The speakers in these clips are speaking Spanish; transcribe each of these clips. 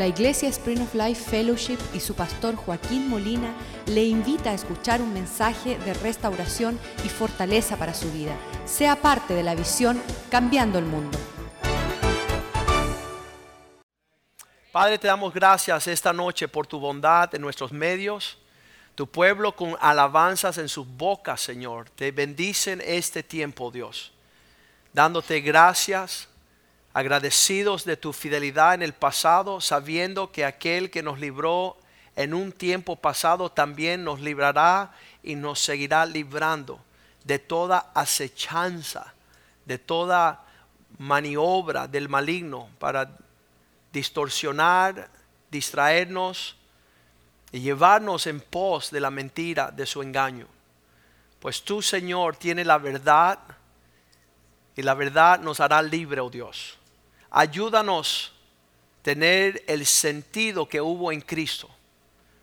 La Iglesia Spring of Life Fellowship y su pastor Joaquín Molina le invita a escuchar un mensaje de restauración y fortaleza para su vida. Sea parte de la visión Cambiando el Mundo. Padre, te damos gracias esta noche por tu bondad en nuestros medios. Tu pueblo con alabanzas en sus bocas, Señor. Te bendicen este tiempo, Dios. Dándote gracias agradecidos de tu fidelidad en el pasado, sabiendo que aquel que nos libró en un tiempo pasado también nos librará y nos seguirá librando de toda acechanza, de toda maniobra del maligno para distorsionar, distraernos y llevarnos en pos de la mentira, de su engaño. Pues tú, Señor, tienes la verdad y la verdad nos hará libre, oh Dios ayúdanos tener el sentido que hubo en Cristo.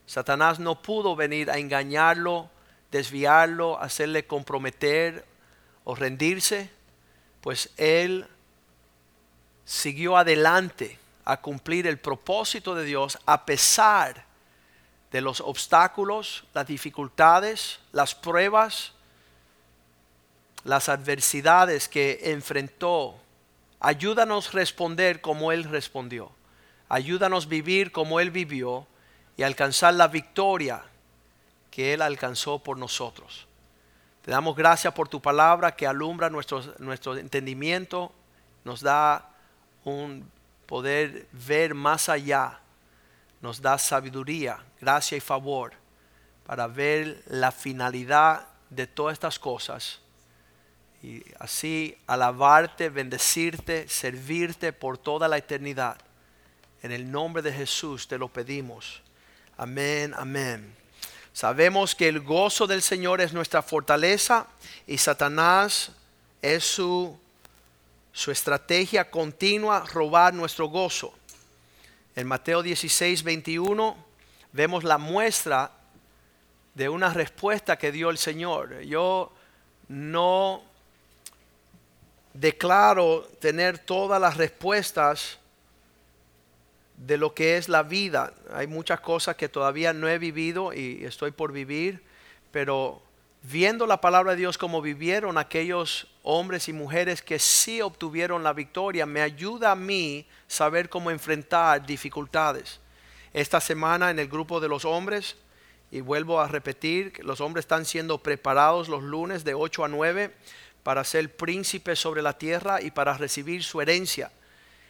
Satanás no pudo venir a engañarlo, desviarlo, hacerle comprometer o rendirse, pues él siguió adelante a cumplir el propósito de Dios a pesar de los obstáculos, las dificultades, las pruebas, las adversidades que enfrentó Ayúdanos responder como Él respondió. Ayúdanos vivir como Él vivió y alcanzar la victoria que Él alcanzó por nosotros. Te damos gracias por tu palabra que alumbra nuestro, nuestro entendimiento, nos da un poder ver más allá, nos da sabiduría, gracia y favor para ver la finalidad de todas estas cosas y así alabarte, bendecirte, servirte por toda la eternidad. En el nombre de Jesús te lo pedimos. Amén, amén. Sabemos que el gozo del Señor es nuestra fortaleza y Satanás es su, su estrategia continua robar nuestro gozo. En Mateo 16, 21 vemos la muestra de una respuesta que dio el Señor. Yo no declaro tener todas las respuestas de lo que es la vida. Hay muchas cosas que todavía no he vivido y estoy por vivir, pero viendo la palabra de Dios como vivieron aquellos hombres y mujeres que sí obtuvieron la victoria, me ayuda a mí saber cómo enfrentar dificultades. Esta semana en el grupo de los hombres, y vuelvo a repetir, los hombres están siendo preparados los lunes de 8 a 9 para ser príncipe sobre la tierra y para recibir su herencia.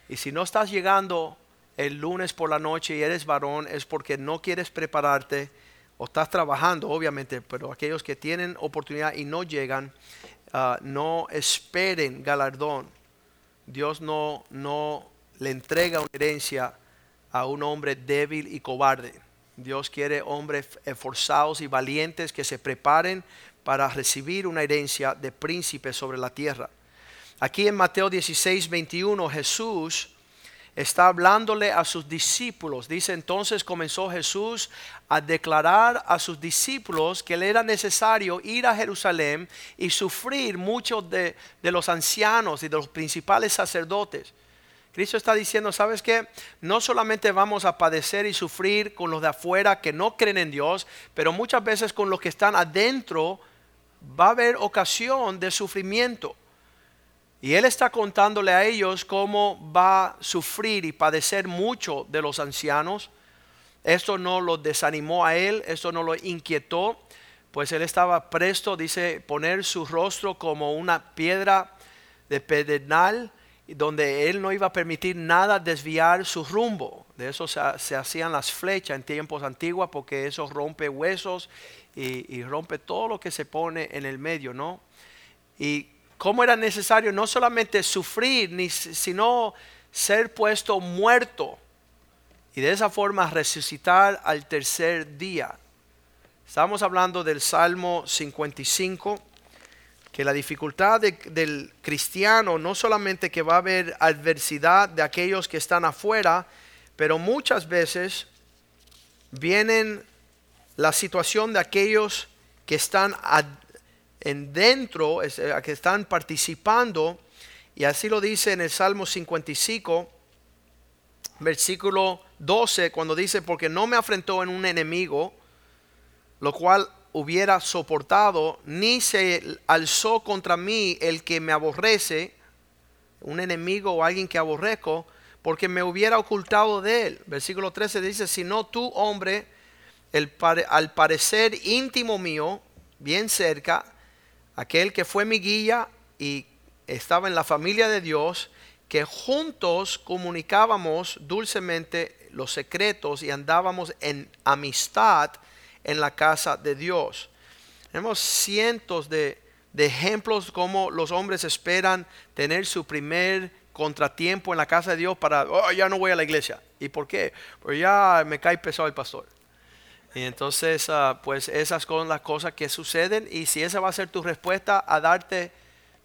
Y si no estás llegando el lunes por la noche y eres varón, es porque no quieres prepararte o estás trabajando, obviamente, pero aquellos que tienen oportunidad y no llegan, ah, no esperen galardón. Dios no, no le entrega una herencia a un hombre débil y cobarde. Dios quiere hombres esforzados y valientes que se preparen para recibir una herencia de príncipe sobre la tierra. Aquí en Mateo 16, 21 Jesús está hablándole a sus discípulos. Dice entonces comenzó Jesús a declarar a sus discípulos que le era necesario ir a Jerusalén y sufrir muchos de, de los ancianos y de los principales sacerdotes. Cristo está diciendo, ¿sabes qué? No solamente vamos a padecer y sufrir con los de afuera que no creen en Dios, pero muchas veces con los que están adentro va a haber ocasión de sufrimiento. Y Él está contándole a ellos cómo va a sufrir y padecer mucho de los ancianos. Esto no lo desanimó a Él, esto no lo inquietó, pues Él estaba presto, dice, poner su rostro como una piedra de pedernal, donde Él no iba a permitir nada desviar su rumbo. De eso se, hacían las flechas en tiempos antiguos, porque eso rompe huesos y, rompe todo lo que se pone en el medio, ¿no? Y cómo era necesario no solamente sufrir, ni, sino ser puesto muerto y de esa forma resucitar al tercer día. Estamos hablando del Salmo 55, que la dificultad del cristiano no solamente que va a haber adversidad de aquellos que están afuera, pero muchas veces vienen la situación de aquellos que están en dentro, eh, que están participando, y así lo dice en el Salmo 55, versículo 12, cuando dice, porque no me afrentó en un enemigo, lo cual hubiera soportado, ni se alzó contra mí el que me aborrece, un enemigo o alguien que aborrezco, porque me hubiera ocultado de él. Versículo 13 dice, sino tú, hombre, al parecer íntimo mío, bien cerca, aquel que fue mi guía y estaba en la familia de Dios, que juntos comunicábamos dulcemente los secretos y andábamos en amistad en la casa de Dios. Tenemos cientos de, ejemplos como los hombres esperan tener su primer contratiempo en la casa de Dios para, oh, ya no voy a la iglesia. ¿Y por qué? Pues ya me cae pesado el pastor. Y entonces, ah, pues esas son las cosas que suceden. Y si esa va a ser tu respuesta a darte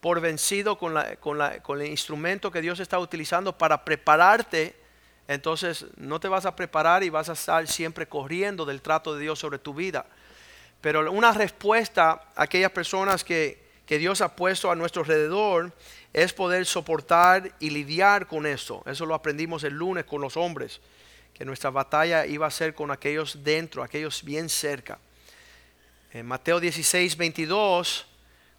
por vencido con, la, con, la, con el instrumento que Dios está utilizando para prepararte, entonces no te vas a preparar y vas a estar siempre corriendo del trato de Dios sobre tu vida. Pero una respuesta a aquellas personas que, que Dios ha puesto a nuestro alrededor es poder soportar y lidiar con esto. Eso lo aprendimos el lunes con los hombres, que nuestra batalla iba a ser con aquellos dentro, aquellos bien cerca. En Mateo 16, 22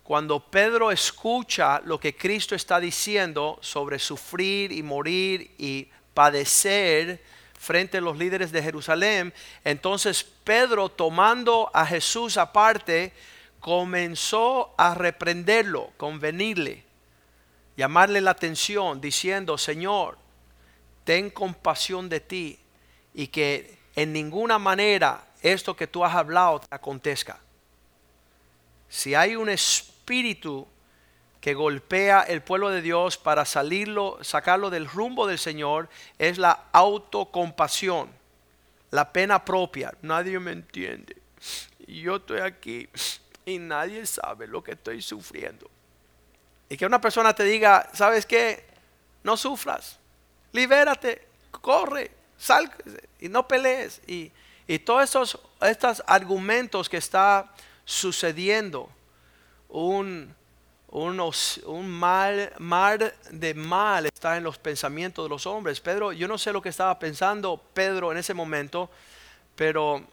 cuando Pedro escucha lo que Cristo está diciendo sobre sufrir y morir y padecer frente a los líderes de Jerusalén, entonces Pedro tomando a Jesús aparte, comenzó a reprenderlo, convenirle, llamarle la atención, diciendo, Señor, ten compasión de ti y que en ninguna manera esto que tú has hablado te acontezca. Si hay un espíritu, que golpea el pueblo de Dios para salirlo, sacarlo del rumbo del Señor es la autocompasión, la pena propia. Nadie me entiende. Yo estoy aquí y nadie sabe lo que estoy sufriendo. Y que una persona te diga, ¿sabes qué? No sufras, libérate, corre, sal y no pelees. Y, y todos esos estos argumentos que está sucediendo un, un mal, mar de mal está en los pensamientos de los hombres. Pedro, yo no sé lo que estaba pensando Pedro en ese momento, pero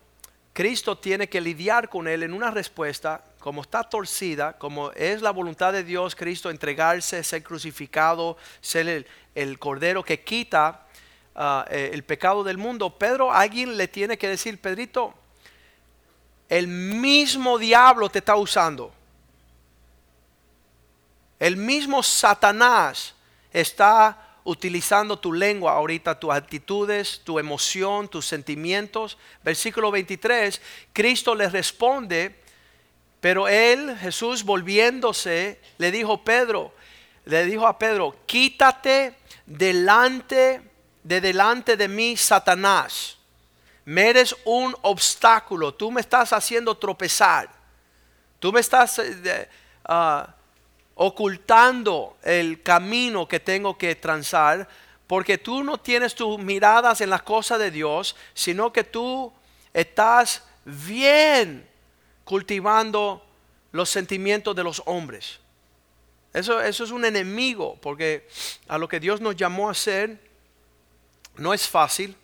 Cristo tiene que lidiar con él en una respuesta, como está torcida, como es la voluntad de Dios, Cristo entregarse, ser crucificado, ser el, cordero que quita ah, eh, el pecado del mundo. Pedro, alguien le tiene que decir, Pedrito, el mismo diablo te está usando. El mismo Satanás está utilizando tu lengua ahorita, tus actitudes, tu emoción, tus sentimientos. Versículo 23, Cristo le responde, pero él, Jesús volviéndose, le dijo Pedro, le dijo a Pedro, quítate delante de delante de mí, Satanás. Me eres un obstáculo, tú me estás haciendo tropezar. Tú me estás... Eh, ah, ocultando el camino que tengo que transar, porque tú no tienes tus miradas en las cosas de Dios, sino que tú estás bien cultivando los sentimientos de los hombres. Eso, eso es un enemigo, porque a lo que Dios nos llamó a hacer no es fácil,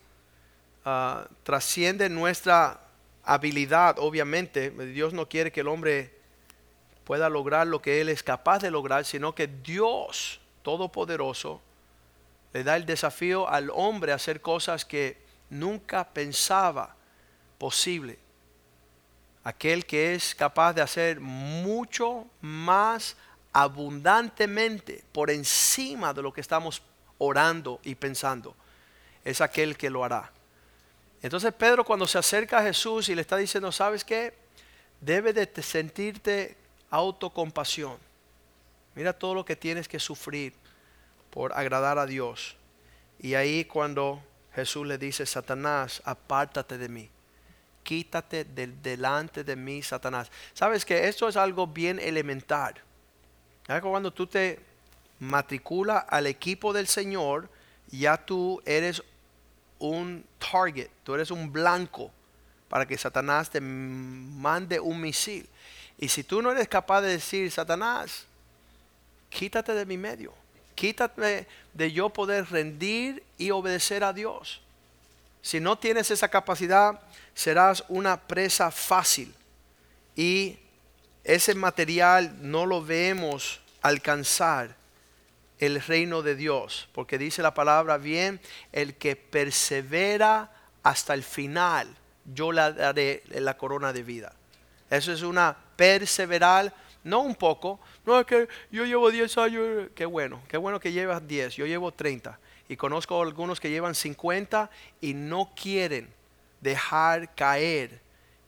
ah, trasciende nuestra habilidad, obviamente. Dios no quiere que el hombre pueda lograr lo que Él es capaz de lograr, sino que Dios Todopoderoso le da el desafío al hombre a hacer cosas que nunca pensaba posible. Aquel que es capaz de hacer mucho más abundantemente por encima de lo que estamos orando y pensando, es aquel que lo hará. Entonces Pedro cuando se acerca a Jesús y le está diciendo, ¿sabes qué? Debe de sentirte autocompasión. Mira todo lo que tienes que sufrir por agradar a Dios. Y ahí cuando Jesús le dice, Satanás, apártate de mí. Quítate del delante de mí, Satanás. Sabes que esto es algo bien elemental. Cuando tú te matriculas al equipo del Señor, ya tú eres un target, tú eres un blanco para que Satanás te mande un misil. Y si tú no eres capaz de decir, Satanás, quítate de mi medio, Quítate de yo poder rendir y obedecer a Dios. Si no tienes esa capacidad, serás una presa fácil. Y ese material no lo vemos alcanzar el reino de Dios, porque dice la palabra bien, el que persevera hasta el final, yo le daré la corona de vida. Eso es una perseverar, no un poco, no es que yo llevo 10 años, qué bueno, qué bueno que llevas 10, yo llevo 30 y conozco algunos que llevan 50 y no quieren dejar caer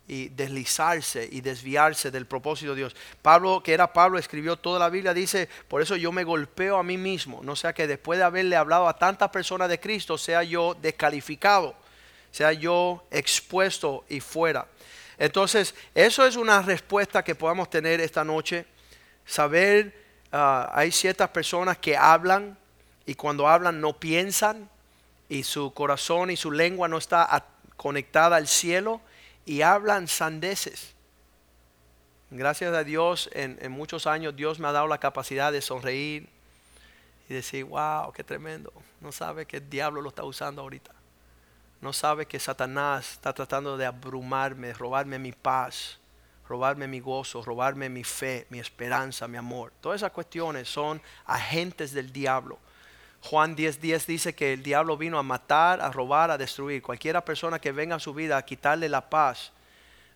y deslizarse y desviarse del propósito de Dios. Pablo, que era Pablo, escribió toda la Biblia, dice, por eso yo me golpeo a mí mismo, no sea que después de haberle hablado a tantas personas de Cristo, sea yo descalificado, sea yo expuesto y fuera. Entonces, eso es una respuesta que podamos tener esta noche, saber, ah, hay ciertas personas que hablan y cuando hablan no piensan y su corazón y su lengua no está conectada al cielo y hablan sandeces. Gracias a Dios, en, muchos años Dios me ha dado la capacidad de sonreír y decir, wow, qué tremendo. No sabe que el diablo lo está usando ahorita. No sabe que Satanás está tratando de abrumarme, robarme mi paz, robarme mi gozo, robarme mi fe, mi esperanza, mi amor. Todas esas cuestiones son agentes del diablo. Juan 10:10 dice que el diablo vino a matar, a robar, a destruir. Cualquiera persona que venga a su vida a quitarle la paz.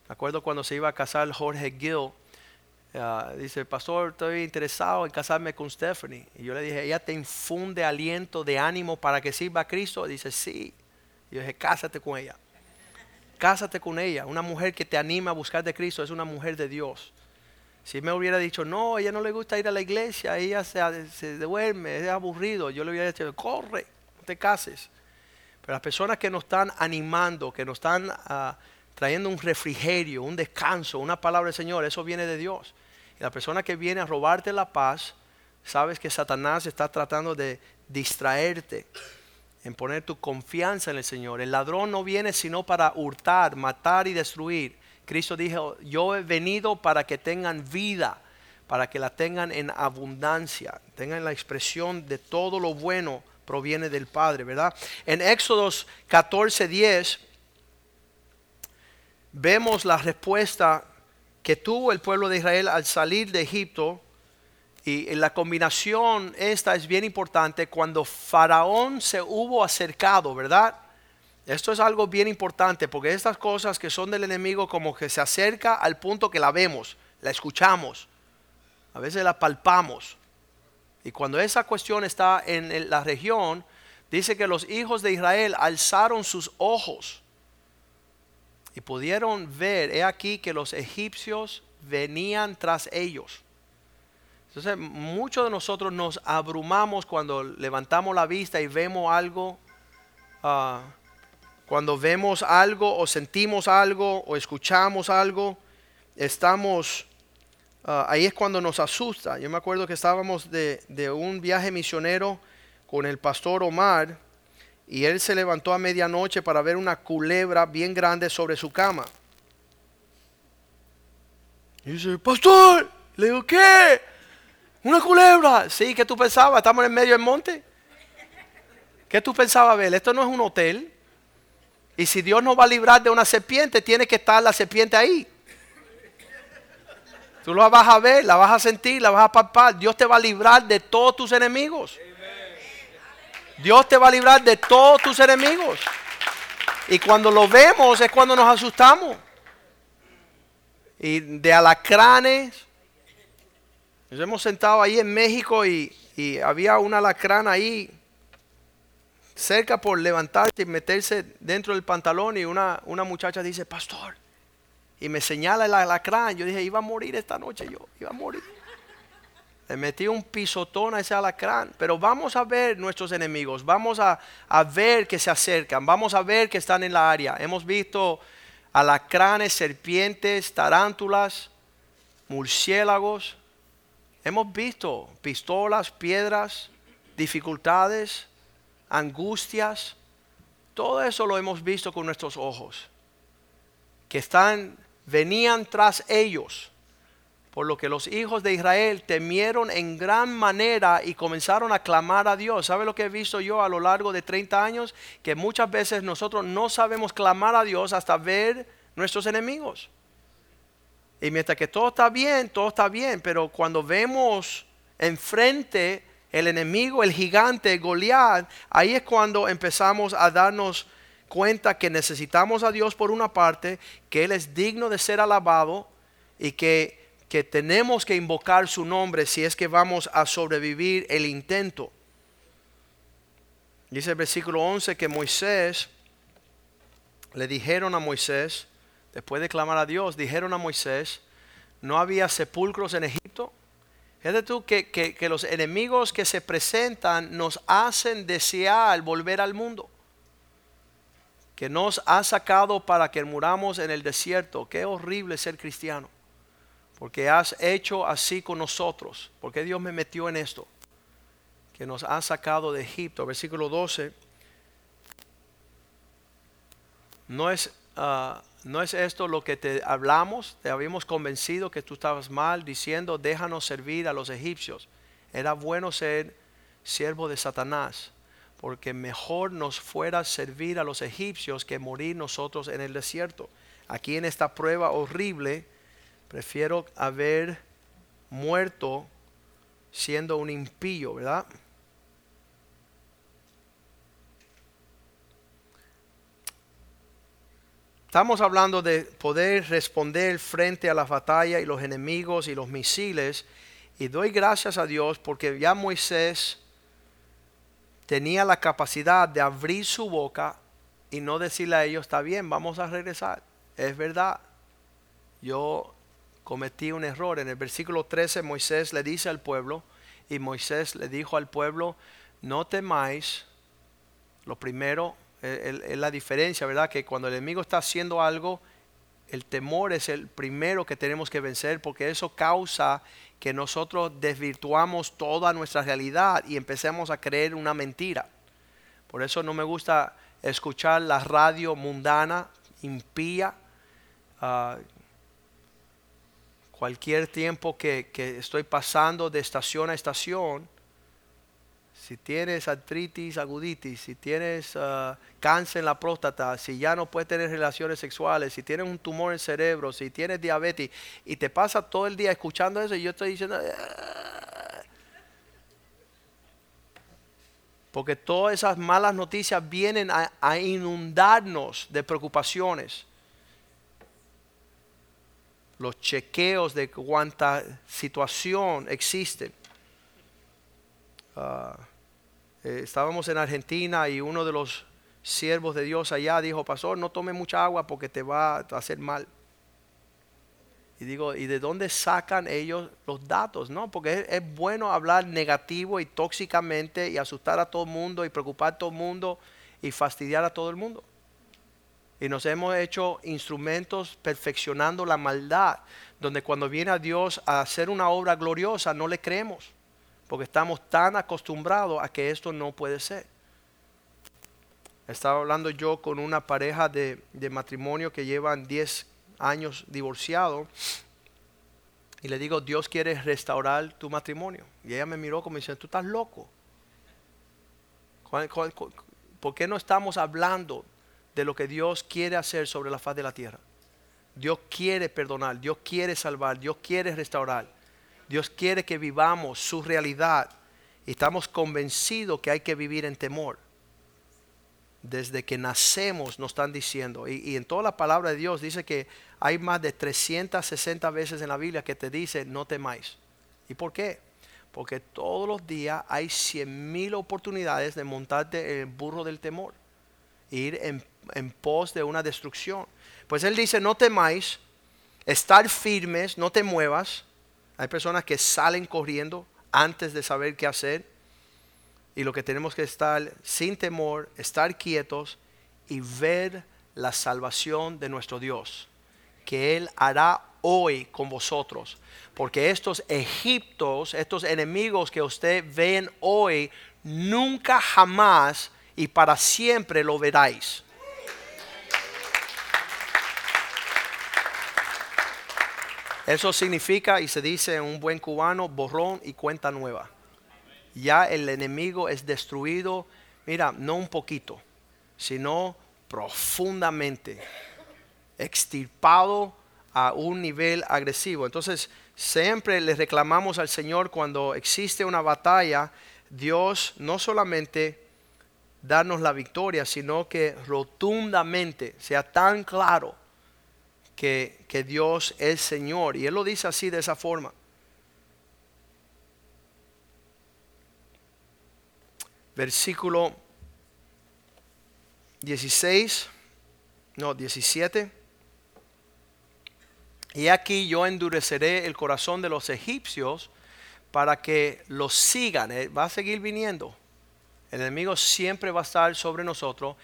Me acuerdo cuando se iba a casar Jorge Gill. Uh, dice, pastor, estoy interesado en casarme con Stephanie. Y yo le dije, ¿ella te infunde aliento de ánimo para que sirva a Cristo? Dice, sí. Y yo dije, cásate con ella. Cásate con ella. Una mujer que te anima a buscar de Cristo es una mujer de Dios. Si me hubiera dicho, no, ella no le gusta ir a la iglesia, ella se, se duerme, es aburrido, yo le hubiera dicho, corre, no te cases. Pero las personas que nos están animando, que nos están ah, trayendo un refrigerio, un descanso, una palabra del Señor, eso viene de Dios. Y la persona que viene a robarte la paz, sabes que Satanás está tratando de distraerte, en poner tu confianza en el Señor. El ladrón no viene sino para hurtar, matar y destruir. Cristo dijo, yo he venido para que tengan vida, para que la tengan en abundancia, tengan la expresión de todo lo bueno proviene del Padre, ¿verdad? En Éxodos 14, 10 vemos la respuesta que tuvo el pueblo de Israel al salir de Egipto. Y la combinación esta es bien importante cuando Faraón se hubo acercado, ¿verdad? Esto es algo bien importante porque estas cosas que son del enemigo como que se acerca al punto que la vemos, la escuchamos, a veces la palpamos. Y cuando esa cuestión está en la región, dice que los hijos de Israel alzaron sus ojos y pudieron ver, he aquí que los egipcios venían tras ellos. Entonces muchos de nosotros nos abrumamos cuando levantamos la vista y vemos algo. Uh, cuando vemos algo o sentimos algo o escuchamos algo, estamos, ah, ahí es cuando nos asusta. Yo me acuerdo que estábamos de, un viaje misionero con el pastor Omar y él se levantó a medianoche para ver una culebra bien grande sobre su cama. Y dice, pastor, le digo, ¿qué? ¿Una culebra? Sí, ¿qué tú pensabas? ¿Estamos en medio del monte? ¿Qué tú pensabas ver? Esto no es un hotel. Y si Dios nos va a librar de una serpiente, tiene que estar la serpiente ahí. Tú la vas a ver, la vas a sentir, la vas a palpar. Dios te va a librar de todos tus enemigos. Dios te va a librar de todos tus enemigos. Y cuando lo vemos es cuando nos asustamos. Y de alacranes. Nos hemos sentado ahí en México y, había un alacrán ahí cerca por levantarse y meterse dentro del pantalón y una, una muchacha dice, pastor, y me señala el alacrán. Yo dije, iba a morir esta noche, yo iba a morir. Le metí un pisotón a ese alacrán. Pero vamos a ver nuestros enemigos, vamos a, a ver que se acercan, vamos a ver que están en la área. Hemos visto alacranes, serpientes, tarántulas, murciélagos. Hemos visto pistolas, piedras, dificultades angustias, todo eso lo hemos visto con nuestros ojos, que están, venían tras ellos, por lo que los hijos de Israel temieron en gran manera y comenzaron a clamar a Dios. ¿Sabe lo que he visto yo a lo largo de 30 años? Que muchas veces nosotros no sabemos clamar a Dios hasta ver nuestros enemigos. Y mientras que todo está bien, todo está bien, pero cuando vemos enfrente el enemigo, el gigante, Goliat, ahí es cuando empezamos a darnos cuenta que necesitamos a Dios por una parte, que Él es digno de ser alabado y que que tenemos que invocar su nombre si es que vamos a sobrevivir el intento. Dice el versículo 11 que Moisés, le dijeron a Moisés, después de clamar a Dios, dijeron a Moisés, no había sepulcros en Egipto. Fíjate tú que, que los enemigos que se presentan nos hacen desear volver al mundo que nos ha sacado para que muramos en el desierto. Qué horrible ser cristiano porque has hecho así con nosotros, porque Dios me metió en esto, que nos ha sacado de Egipto. Versículo 12. No es, ah, no es esto lo que te hablamos, te habíamos convencido que tú estabas mal, diciendo, déjanos servir a los egipcios. Era bueno ser siervo de Satanás, porque mejor nos fuera servir a los egipcios que morir nosotros en el desierto. Aquí en esta prueba horrible, Prefiero haber muerto siendo un impío, ¿verdad? Estamos hablando de poder responder frente a la batalla y los enemigos y los misiles. Y doy gracias a Dios porque ya Moisés tenía la capacidad de abrir su boca y no decirle a ellos, está bien, vamos a regresar. Es verdad. Yo cometí un error. En el versículo 13 Moisés le dice al pueblo, y Moisés le dijo al pueblo, no temáis. Lo primero es la diferencia, ¿verdad? Que cuando el enemigo está haciendo algo, el temor es el primero que tenemos que vencer porque eso causa que nosotros desvirtuamos toda nuestra realidad y empecemos a creer una mentira. Por eso no me gusta escuchar la radio mundana, impía, ah, cualquier tiempo que, estoy pasando de estación a estación, si tienes artritis aguditis, si tienes ah, cáncer en la próstata, si ya no puedes tener relaciones sexuales, si tienes un tumor en el cerebro, si tienes diabetes, y te pasa todo el día escuchando eso, y yo estoy diciendo, ah". porque todas esas malas noticias vienen a inundarnos de preocupaciones los chequeos de cuánta situación existe. Ah, eh, estábamos en Argentina y uno de los siervos de Dios allá dijo, pastor, no tome mucha agua porque te va a hacer mal. Y digo, ¿y de dónde sacan ellos los datos? No, porque es, es, bueno hablar negativo y tóxicamente y asustar a todo el mundo y preocupar a todo el mundo y fastidiar a todo el mundo. Y nos hemos hecho instrumentos perfeccionando la maldad, donde cuando viene a Dios a hacer una obra gloriosa no le creemos, porque estamos tan acostumbrados a que esto no puede ser. Estaba hablando yo con una pareja de, matrimonio que llevan 10 años divorciados y le digo, Dios quiere restaurar tu matrimonio. Y ella me miró como diciendo, tú estás loco. por qué no estamos hablando de lo que Dios quiere hacer sobre la faz de la tierra. Dios quiere perdonar, Dios quiere salvar, Dios quiere restaurar. Dios quiere que vivamos su realidad. Y estamos convencidos que hay que vivir en temor. Desde que nacemos nos están diciendo. Y, en toda la palabra de Dios dice que hay más de 360 veces en la Biblia que te dice no temáis. ¿Y por qué? Porque todos los días hay cien mil oportunidades de montarte en el burro del temor. Ir en pos de una destrucción. Pues él dice, no temáis, estar firmes, no te muevas. Hay personas que salen corriendo antes de saber qué hacer. Y lo que tenemos que estar sin temor, estar quietos y ver la salvación de nuestro Dios, que Él hará hoy con vosotros. Porque estos egiptos, estos enemigos que usted ven hoy, nunca jamás y para siempre lo veráis. Eso significa, y se dice en un buen cubano, borrón y cuenta nueva. Ya el enemigo es destruido, mira, no un poquito, sino profundamente, extirpado a un nivel agresivo. Entonces, siempre le reclamamos al Señor cuando existe una batalla, Dios no solamente darnos la victoria, sino que rotundamente sea tan claro que, que Dios es Señor. Y Él lo dice así de esa forma. Versículo 16, no, 17. Y aquí yo endureceré el corazón de los egipcios para que los sigan. Eh, va a seguir viniendo. El enemigo siempre va a estar sobre nosotros.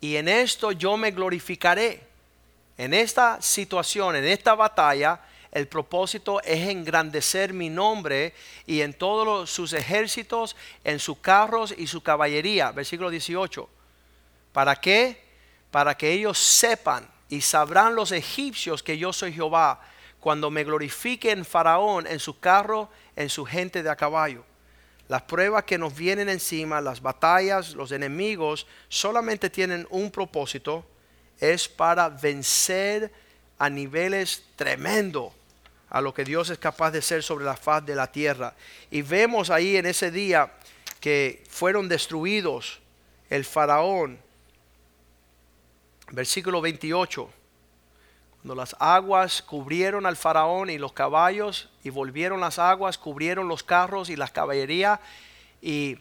Y en esto yo me glorificaré. En esta situación, en esta batalla, el propósito es engrandecer mi nombre y en todos sus ejércitos, en sus carros y su caballería. Versículo 18. ¿Para qué? Para que ellos sepan y sabrán los egipcios que yo soy Jehová cuando me glorifique en Faraón, en su carro, en su gente de a caballo. Las pruebas que nos vienen encima, las batallas, los enemigos, solamente tienen un propósito es para vencer a niveles tremendos a lo que Dios es capaz de hacer sobre la faz de la tierra. Y vemos ahí en ese día que fueron destruidos el faraón. Versículo 28. Cuando las aguas cubrieron al faraón y los caballos, y volvieron las aguas, cubrieron los carros y las caballerías, y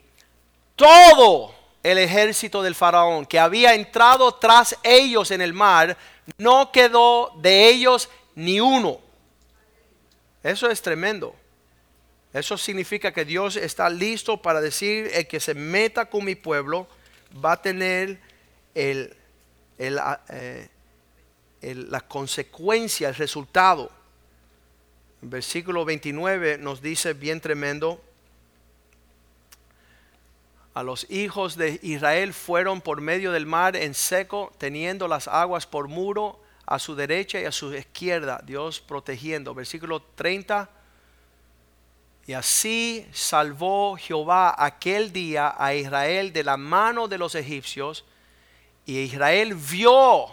todo el ejército del faraón que había entrado tras ellos en el mar, no quedó de ellos ni uno. Eso es tremendo. Eso significa que Dios está listo para decir, el que se meta con mi pueblo va a tener el, eh, la consecuencia, el resultado. versículo 29 nos dice bien tremendo, a los hijos de Israel fueron por medio del mar en seco, teniendo las aguas por muro a su derecha y a su izquierda, Dios protegiendo. Versículo 30. Y así salvó Jehová aquel día a Israel de la mano de los egipcios, y Israel vio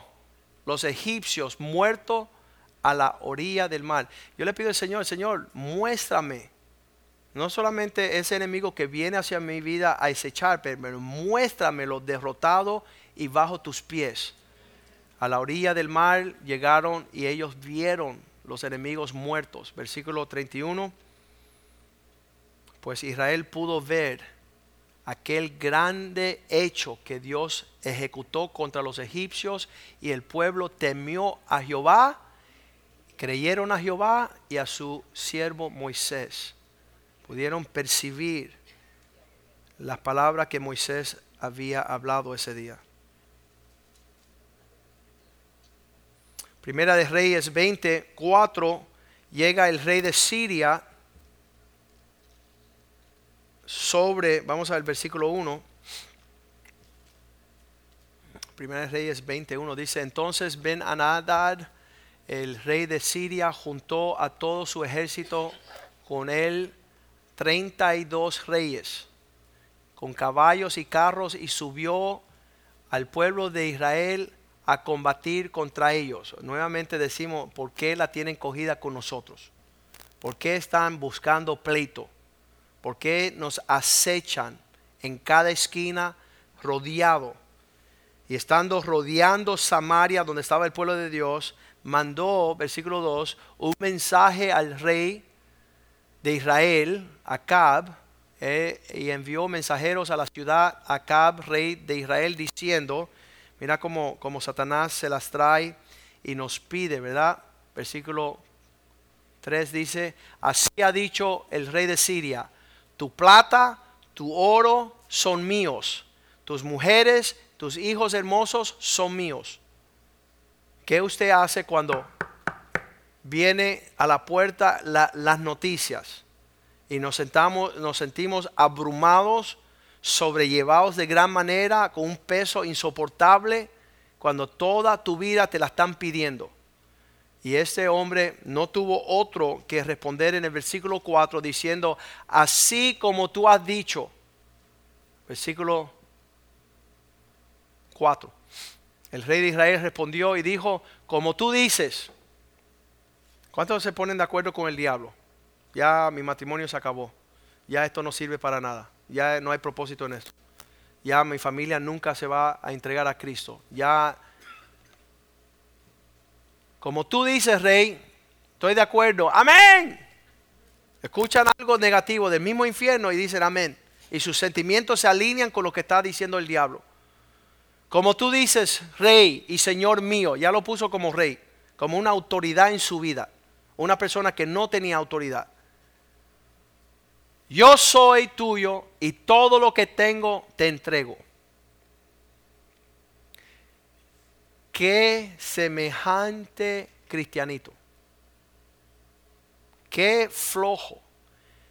los egipcios muertos a la orilla del mar. Yo le pido al Señor, Señor, muéstrame no solamente ese enemigo que viene hacia mi vida a acechar, pero muéstramelo derrotado y bajo tus pies. A la orilla del mar llegaron y ellos vieron los enemigos muertos. Versículo 31. Pues Israel pudo ver aquel grande hecho que Dios ejecutó contra los egipcios y el pueblo temió a Jehová, creyeron a Jehová y a su siervo Moisés pudieron percibir las palabras que Moisés había hablado ese día. Primera de Reyes 24, llega el rey de Siria sobre, vamos al versículo 1. Primera de Reyes 21 dice, entonces Ben Anadad, el rey de Siria, juntó a todo su ejército con él 32 reyes con caballos y carros y subió al pueblo de Israel a combatir contra ellos. Nuevamente decimos, ¿por qué la tienen cogida con nosotros? ¿Por qué están buscando pleito? ¿Por qué nos acechan en cada esquina rodeado? Y estando rodeando Samaria, donde estaba el pueblo de Dios, mandó, versículo 2, un mensaje al rey de Israel, Acab, eh, y envió mensajeros a la ciudad Acab, rey de Israel, diciendo, mira cómo, como Satanás se las trae y nos pide, ¿verdad? Versículo 3 dice, así ha dicho el rey de Siria, tu plata, tu oro son míos, tus mujeres, tus hijos hermosos son míos. ¿Qué usted hace cuando viene a la puerta las noticias y nos, sentamos, nos sentimos abrumados, sobrellevados de gran manera, con un peso insoportable, cuando toda tu vida te la están pidiendo. Y este hombre no tuvo otro que responder en el versículo 4 diciendo, así como tú has dicho. Versículo 4. El rey de Israel respondió y dijo, como tú dices. ¿Cuántos se ponen de acuerdo con el diablo? Ya mi matrimonio se acabó. Ya esto no sirve para nada. Ya no hay propósito en esto. Ya mi familia nunca se va a entregar a Cristo. Ya como tú dices, rey, estoy de acuerdo. Amén. Escuchan algo negativo del mismo infierno y dicen amén. Y sus sentimientos se alinean con lo que está diciendo el diablo. Como tú dices, rey y señor mío, ya lo puso como rey, como una autoridad en su vida. Una persona que no tenía autoridad. Yo soy tuyo y todo lo que tengo te entrego. qué semejante cristianito. Qué flojo.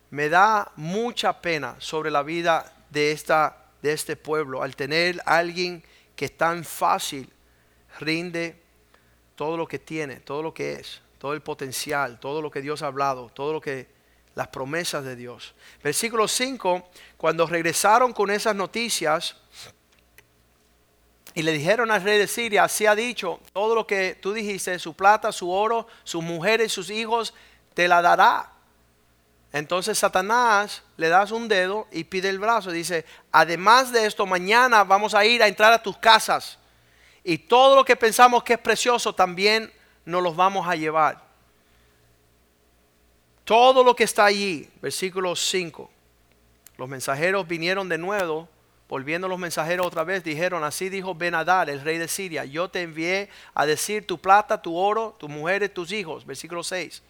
Me da mucha pena sobre la vida de, esta, de este pueblo al tener alguien que tan fácil rinde todo lo que tiene, todo lo que es, todo el potencial, todo lo que Dios ha hablado, todo lo que las promesas de Dios. Versículo 5, cuando regresaron con esas noticias, y le dijeron al rey de Siria, así ha dicho, todo lo que tú dijiste, su plata, su oro, sus mujeres, sus hijos, te la dará. Entonces Satanás le das un dedo y pide el brazo. Dice, además de esto, mañana vamos a ir a entrar a tus casas. Y todo lo que pensamos que es precioso también nos los vamos a llevar. Todo lo que está allí, versículo 5. Los mensajeros vinieron de nuevo Volviendo los mensajeros otra vez, dijeron, así dijo Benadad, el rey de Siria, yo te envié a decir tu plata, tu oro, tus mujeres, tus hijos. Versículo 6.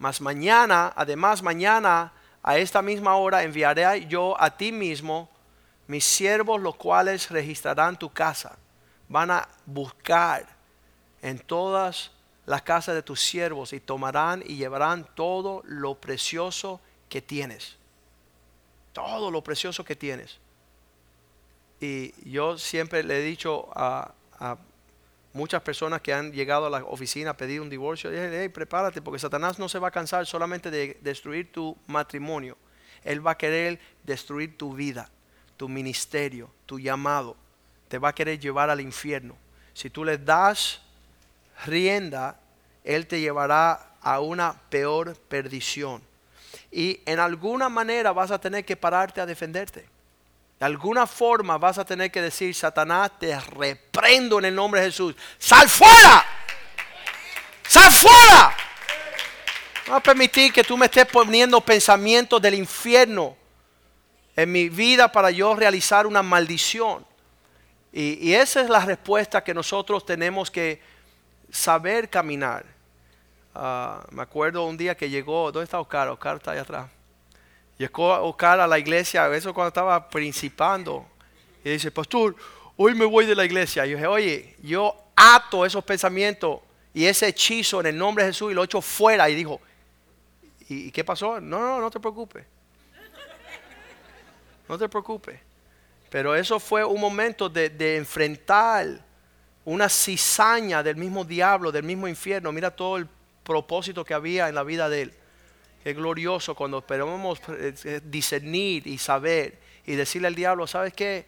Mas mañana, además mañana, a esta misma hora enviaré yo a ti mismo mis siervos, los cuales registrarán tu casa. Van a buscar en todas las casas de tus siervos y tomarán y llevarán todo lo precioso que tienes. Todo lo precioso que tienes. Y yo siempre le he dicho a, muchas personas que han llegado a la oficina a pedir un divorcio, hey, prepárate porque Satanás no se va a cansar solamente de destruir tu matrimonio. Él va a querer destruir tu vida, tu ministerio, tu llamado. Te va a querer llevar al infierno. Si tú le das rienda, Él te llevará a una peor perdición. Y en alguna manera vas a tener que pararte a defenderte. De alguna forma vas a tener que decir, Satanás, te reprendo en el nombre de Jesús. Sal fuera. Sal fuera. No va a permitir que tú me estés poniendo pensamientos del infierno en mi vida para yo realizar una maldición. Y, esa es la respuesta que nosotros tenemos que saber caminar. Ah, me acuerdo un día que llegó, ¿dónde está Oscar? Oscar está ahí atrás. Llegó a buscar a la iglesia, eso cuando estaba principando. Y dice, pastor, hoy me voy de la iglesia. Y yo dije, oye, yo ato esos pensamientos y ese hechizo en el nombre de Jesús y lo echo fuera. Y dijo, ¿y, qué pasó? No, no, no te preocupes. No te preocupes. Pero eso fue un momento de, de enfrentar una cizaña del mismo diablo, del mismo infierno. Mira todo el propósito que había en la vida de él. Qué glorioso cuando esperamos eh, eh, discernir y saber y decirle al diablo, ¿sabes qué?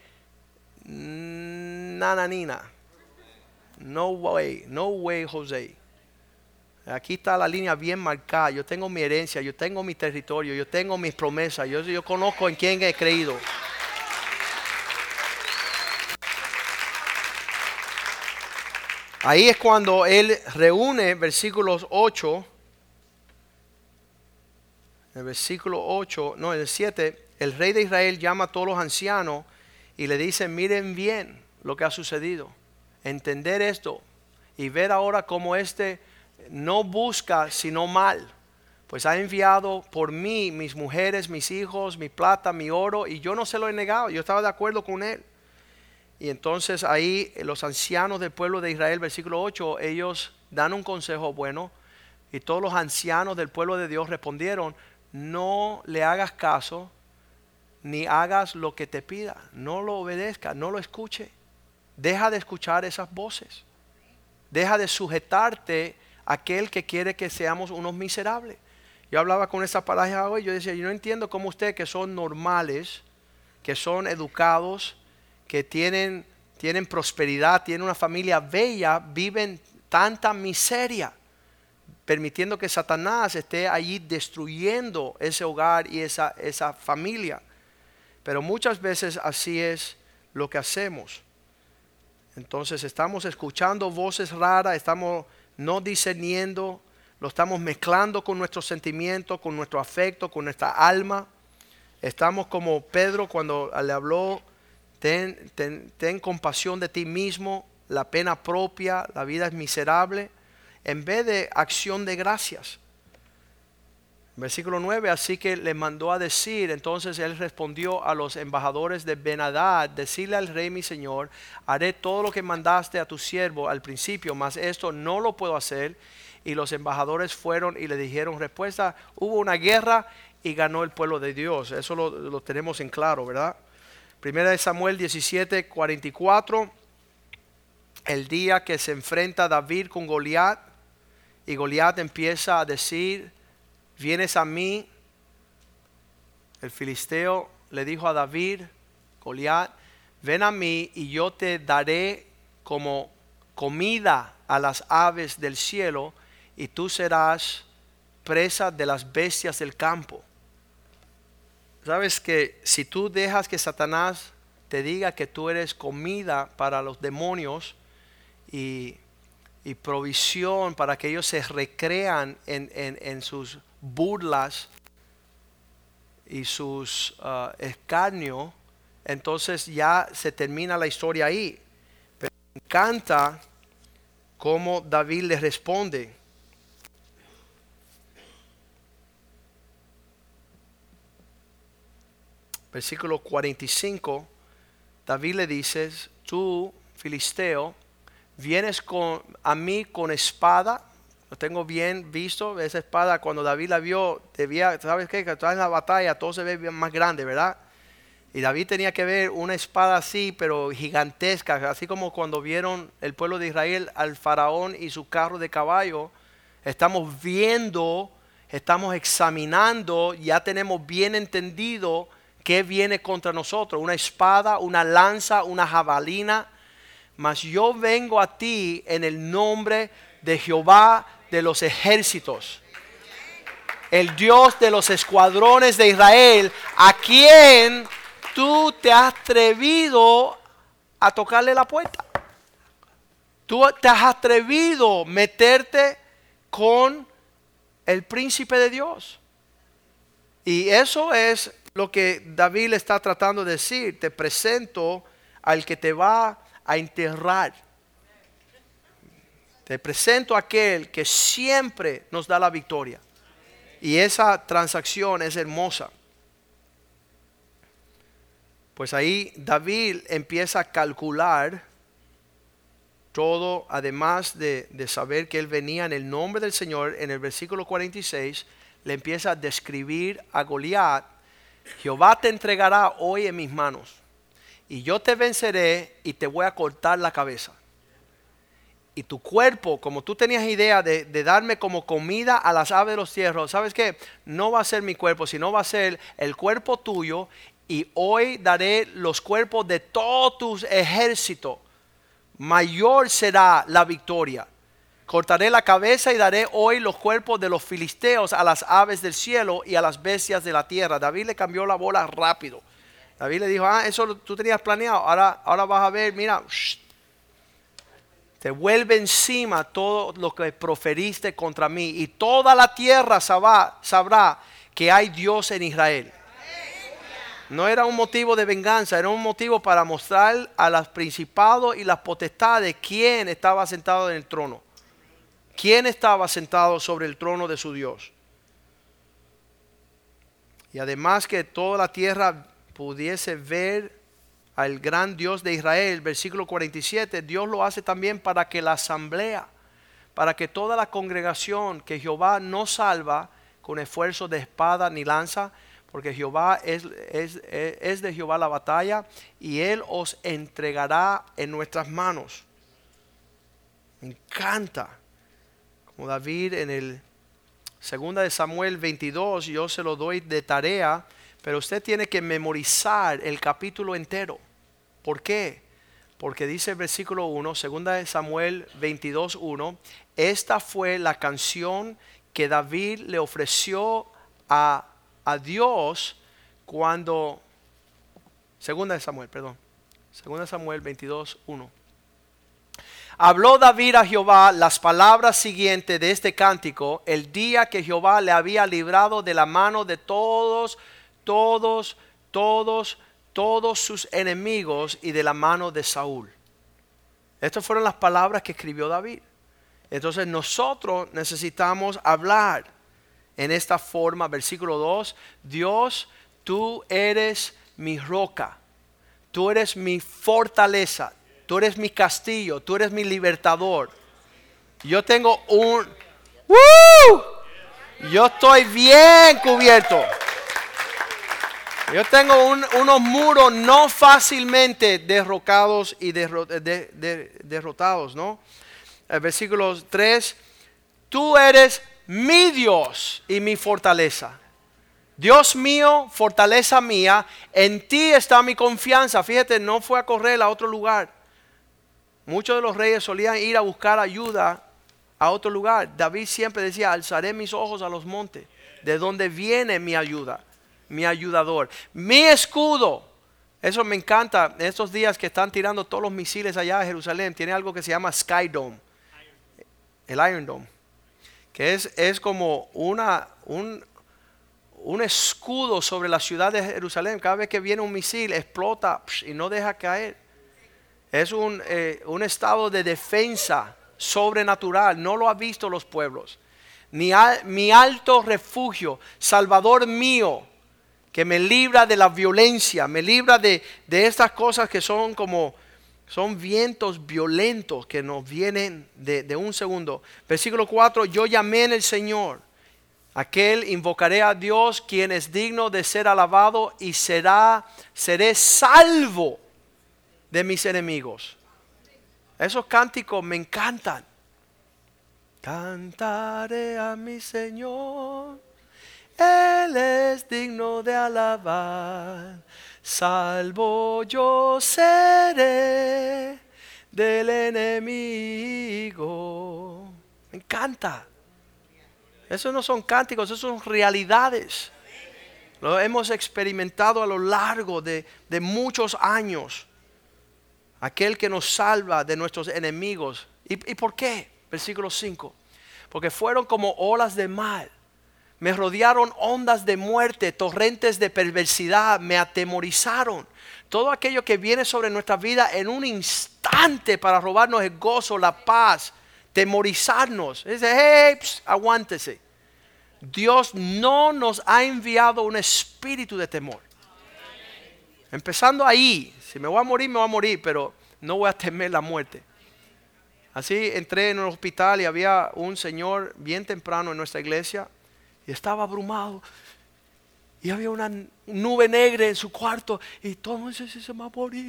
Nana Nina. No way, no way, José. Aquí está la línea bien marcada. Yo tengo mi herencia, yo tengo mi territorio, yo tengo mis promesas, yo, yo conozco en quién he creído. Ahí es cuando él reúne versículos 8 en el versículo 8, no, el 7, el rey de Israel llama a todos los ancianos y le dice, miren bien lo que ha sucedido. Entender esto y ver ahora cómo este no busca sino mal. Pues ha enviado por mí mis mujeres, mis hijos, mi plata, mi oro, y yo no se lo he negado, yo estaba de acuerdo con él. Y entonces ahí los ancianos del pueblo de Israel, versículo 8, ellos dan un consejo bueno, y todos los ancianos del pueblo de Dios respondieron, no le hagas caso ni hagas lo que te pida. No lo obedezca, no lo escuche. Deja de escuchar esas voces. Deja de sujetarte aquel que quiere que seamos unos miserables. Yo hablaba con esa pareja hoy, yo decía, yo no entiendo cómo ustedes que son normales, que son educados, que tienen, tienen prosperidad, tienen una familia bella, viven tanta miseria, permitiendo que Satanás esté allí destruyendo ese hogar y esa, esa familia. Pero muchas veces así es lo que hacemos. Entonces estamos escuchando voces raras, estamos no discerniendo, lo estamos mezclando con nuestros sentimientos, con nuestro afecto, con nuestra alma. Estamos como Pedro cuando le habló, ten, compasión de ti mismo, la pena propia, la vida es miserable, en vez de acción de gracias. Versículo 9, así que le mandó a decir, entonces él respondió a los embajadores de Benadad, decirle al rey mi señor, haré todo lo que mandaste a tu siervo al principio, mas esto no lo puedo hacer. Y los embajadores fueron y le dijeron respuesta, hubo una guerra y ganó el pueblo de Dios. Eso lo, tenemos en claro, ¿verdad? Primera de Samuel 17, 44, el día que se enfrenta David con Goliat y Goliat empieza a decir, vienes a mí. El filisteo le dijo a David, Goliat, ven a mí y yo te daré como comida a las aves del cielo y tú serás presa de las bestias del campo. Sabes que si tú dejas que Satanás te diga que tú eres comida para los demonios y, provisión para que ellos se recrean en, en sus burlas y sus uh, escarnios, entonces ya se termina la historia ahí. Pero me encanta cómo David le responde. Versículo 45, David le dice, tú, filisteo, vienes con, a mí con espada lo tengo bien visto. Esa espada, cuando David la vio, debía, ¿sabes qué? Que en la batalla todo se ve más grande, ¿verdad? Y David tenía que ver una espada así, pero gigantesca, así como cuando vieron el pueblo de Israel al faraón y su carro de caballo. Estamos viendo, estamos examinando, ya tenemos bien entendido qué viene contra nosotros. Una espada, una lanza, una jabalina. Mas yo vengo a ti en el nombre de Jehová de los ejércitos, el Dios de los escuadrones de Israel, a quien tú te has atrevido a tocarle la puerta. Tú te has atrevido a meterte con el príncipe de Dios. Y eso es lo que David le está tratando de decir. Te presento al que te va a enterrar. Te presento a aquel que siempre nos da la victoria. Y esa transacción es hermosa. Pues ahí David empieza a calcular todo, además de, saber que él venía en el nombre del Señor, en el versículo 46, le empieza a describir a Goliat, Jehová te entregará hoy en mis manos, y yo te venceré y te voy a cortar la cabeza y tu cuerpo, como tú tenías idea de, darme como comida a las aves de los cielos, ¿sabes qué? No va a ser mi cuerpo, sino va a ser el cuerpo tuyo y hoy daré los cuerpos de todos tus ejércitos. Mayor será la victoria. Cortaré la cabeza y daré hoy los cuerpos de los filisteos a las aves del cielo y a las bestias de la tierra. David le cambió la bola rápido. David le dijo, ah, eso tú tenías planeado. Ahora, ahora vas a ver, mira, te vuelve encima todo lo que proferiste contra mí y toda la tierra sabrá, sabrá que hay Dios en Israel. No era un motivo de venganza, era un motivo para mostrar a los principados y las potestades quién estaba sentado en el trono. Quién estaba sentado sobre el trono de su Dios. Y además que toda la tierra pudiese ver al gran Dios de Israel, versículo 47, Dios lo hace también para que la asamblea, para que toda la congregación que Jehová no salva con esfuerzo de espada ni lanza, porque Jehová es, de Jehová la batalla y Él os entregará en nuestras manos. Me encanta. David en el segunda de Samuel 22, yo se lo doy de tarea, pero usted tiene que memorizar el capítulo entero. ¿Por qué? Porque dice el versículo 1, segunda de Samuel 22, 1, esta fue la canción que David le ofreció a, a Dios cuando, segunda de Samuel, perdón, segunda de Samuel 22, 1. Habló David a Jehová las palabras siguientes de este cántico el día que Jehová le había librado de la mano de todos, todos, todos, todos sus enemigos y de la mano de Saúl. Estas fueron las palabras que escribió David. Entonces nosotros necesitamos hablar en esta forma, versículo 2, Dios, tú eres mi roca, tú eres mi fortaleza, Tú eres mi castillo, tú eres mi libertador. Yo tengo un... Yo estoy bien cubierto. Yo tengo unos muros no fácilmente derrocados y derrotados, ¿no? Versículo 3, tú eres mi Dios y mi fortaleza. Dios mío, fortaleza mía, en ti está mi confianza. Fíjate, no fue a correr a otro lugar. Muchos de los reyes solían ir a buscar ayuda a otro lugar. David siempre decía, alzaré mis ojos a los montes, de donde viene mi ayuda, mi ayudador, mi escudo. Eso me encanta. En estos días que están tirando todos los misiles allá a Jerusalén, tiene algo que se llama Sky Dome, el Iron Dome, que es, es como una, un, un escudo sobre la ciudad de Jerusalén. Cada vez que viene un misil, explota y no deja caer. Es eh, un, estado de defensa sobrenatural. No lo han visto los pueblos. Mi, mi alto refugio, Salvador mío, que me libra de la violencia, me libra de, estas cosas que son como, son vientos violentos que nos vienen de, de, un segundo. Versículo 4, yo llamé en el Señor, aquel invocaré a Dios, quien es digno de ser alabado y será, seré salvo de mis enemigos. Esos cánticos me encantan. Cantaré a mi Señor, Él es digno de alabar. Salvo yo seré del enemigo. Me encanta. Esos no son cánticos, esos son realidades. Lo hemos experimentado a lo largo de, de muchos años aquel que nos salva de nuestros enemigos. ¿Y, por qué? Versículo 5. Porque fueron como olas de mar. Me rodearon ondas de muerte, torrentes de perversidad, me atemorizaron. Todo aquello que viene sobre nuestra vida en un instante para robarnos el gozo, la paz, temorizarnos. Dice, hey, aguántese. Dios no nos ha enviado un espíritu de temor. Empezando ahí, si me voy a morir, me voy a morir, pero no voy a temer la muerte. Así entré en un hospital y había un señor bien temprano en nuestra iglesia y estaba abrumado. Y había una nube negra en su cuarto y todo el mundo se, se va a morir.